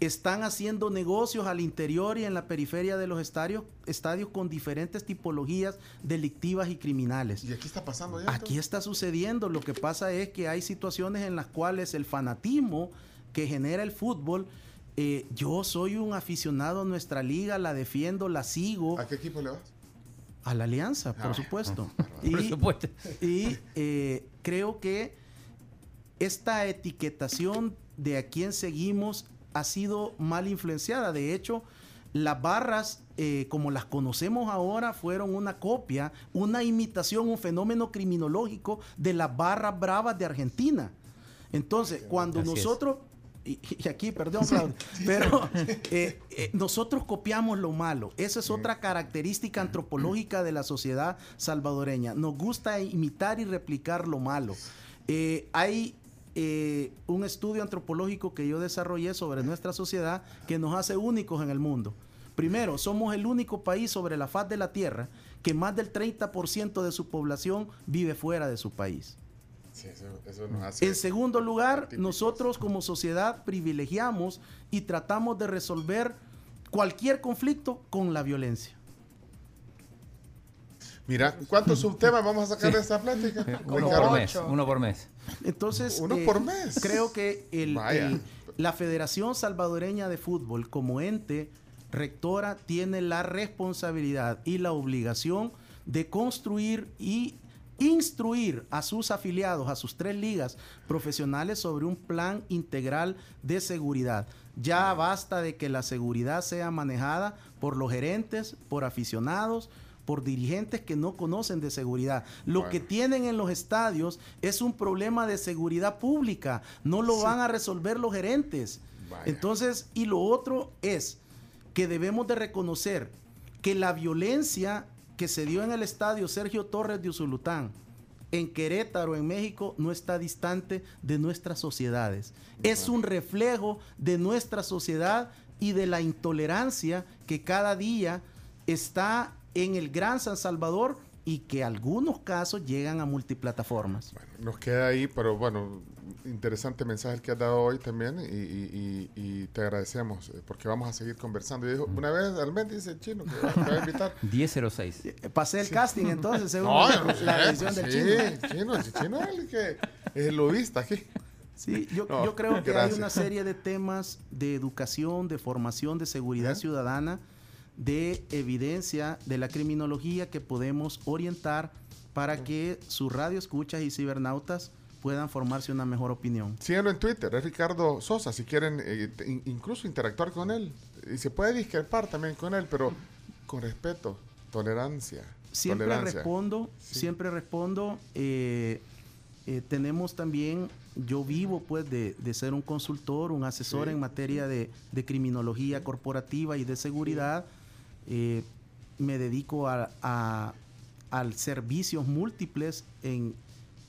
Están haciendo negocios al interior y en la periferia de los estadios, estadios con diferentes tipologías delictivas y criminales. ¿Y aquí está pasando ya? Aquí está sucediendo. Lo que pasa es que hay situaciones en las cuales el fanatismo que genera el fútbol, eh, yo soy un aficionado a nuestra liga, la defiendo, la sigo. ¿A qué equipo le vas? A la alianza, por Ah, supuesto. Por supuesto. y, eh, creo que esta etiquetación de a quién seguimos ha sido mal influenciada. De hecho, las barras, eh, como las conocemos ahora, fueron una copia, una imitación, un fenómeno criminológico de las barras bravas de Argentina. Entonces, cuando Así es. Y, y aquí, perdón, Claudio, pero eh, eh, nosotros copiamos lo malo. Esa es otra característica antropológica de la sociedad salvadoreña. Nos gusta imitar y replicar lo malo. Eh, hay eh, un estudio antropológico que yo desarrollé sobre nuestra sociedad que nos hace únicos en el mundo. Primero, somos el único país sobre la faz de la Tierra que más del 30% de su población vive fuera de su país. Sí, eso, eso nos hace... En segundo lugar, Típicos. nosotros como sociedad privilegiamos y tratamos de resolver cualquier conflicto con la violencia. Mira, ¿cuántos subtemas vamos a sacar de esta plática? Uno por mes, uno por mes. Entonces, Uno eh, por mes. creo que el- Vaya. el- la Federación Salvadoreña de Fútbol como ente rectora tiene la responsabilidad y la obligación de construir y instruir a sus afiliados, a sus tres ligas profesionales sobre un plan integral de seguridad. Ya basta de que la seguridad sea manejada por los gerentes, por aficionados, por dirigentes que no conocen de seguridad. Lo Bueno. que tienen en los estadios es un problema de seguridad pública, no lo van a resolver los gerentes. Vaya. Entonces, y lo otro es que debemos de reconocer que la violencia que se dio en el estadio Sergio Torres de Usulután, en Querétaro, en México, no está distante de nuestras sociedades. Es un reflejo de nuestra sociedad y de la intolerancia que cada día está en el Gran San Salvador y que algunos casos llegan a multiplataformas. Bueno, nos queda ahí, pero bueno, interesante mensaje el que has dado hoy también y, y- y- y te agradecemos eh, porque vamos a seguir conversando. Y dijo, una vez al mes dice el chino que va, que va a invitar. 1006. Eh, Pasé el casting entonces, según No, la, no sé, la edición del sí, chino. chino, el chino es el que es el lobista aquí. Sí, yo, No, yo creo que gracias. hay una serie de temas de educación, de formación, de seguridad ciudadana, de evidencia de la criminología que podemos orientar para que sus radioescuchas y cibernautas puedan formarse una mejor opinión. Síganlo en Twitter, es Ricardo Sosa, si quieren eh, in- incluso interactuar con él. Y se puede discrepar también con él, pero con respeto, tolerancia. Siempre tolerancia. respondo, Sí. siempre respondo. eh, eh, tenemos también, yo vivo pues de, de ser un consultor, un asesor Sí. en materia de, de criminología corporativa y de seguridad. Eh, me dedico a, a- a servicios múltiples en,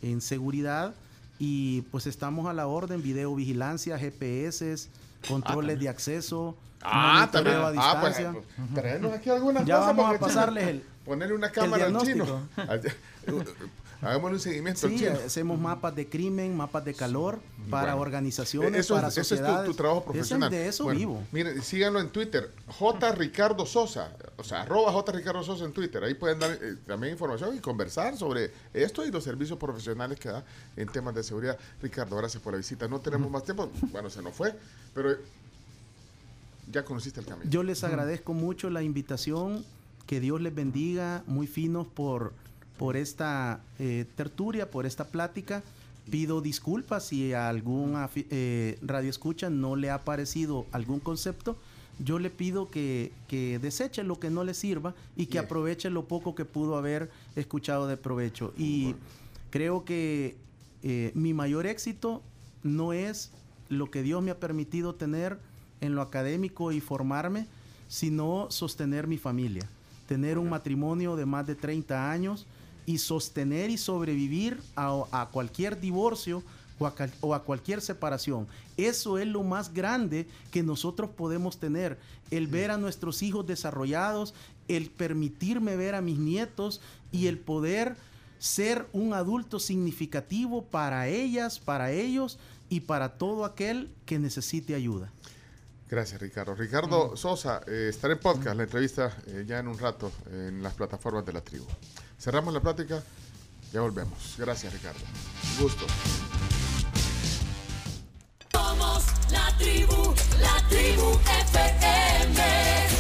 en seguridad y pues estamos a la orden, videovigilancia, GPS, controles de acceso, Ah, también. a Ah, pues, distancia. pues, traernos aquí algunas Ya cosas. vamos a pasarles el- Ponerle una cámara al chino. Hagámosle un seguimiento Sí, hacemos mapas de crimen, mapas de calor para Bueno. organizaciones, Eso, para es- eso es sociedades. tu, tu trabajo Ese- profesional. de eso Bueno, vivo. Miren, síganlo en Twitter, J. Ricardo Sosa, o sea, arroba J. Ricardo Sosa en Twitter. Ahí pueden dar eh, también información y conversar sobre esto y los servicios profesionales que da en temas de seguridad. Ricardo, gracias por la visita. No tenemos más tiempo, bueno, se nos fue, pero ya conociste el camino. Yo les agradezco mucho la invitación, que Dios les bendiga, muy finos por, por esta eh, tertulia, por esta plática. Pido disculpas si a algún eh, radio escucha no le ha parecido algún concepto. Yo le pido que, que deseche lo que no le sirva y que Bien. aproveche lo poco que pudo haber escuchado de provecho. Y creo que eh, mi mayor éxito no es lo que Dios me ha permitido tener en lo académico y formarme, sino sostener mi familia, tener un matrimonio de más de 30 años y sostener y sobrevivir a, a cualquier divorcio o a, cal- o a cualquier separación. Eso es lo más grande que nosotros podemos tener, el ver a nuestros hijos desarrollados, el permitirme ver a mis nietos y el poder ser un adulto significativo para ellas, para ellos y para todo aquel que necesite ayuda. Gracias, Ricardo. Ricardo Sosa, eh, estará en podcast, la entrevista eh, ya en un rato en las plataformas de la tribu. Cerramos la plática, ya volvemos. Gracias, Ricardo. Un gusto. Somos la tribu, la tribu FM.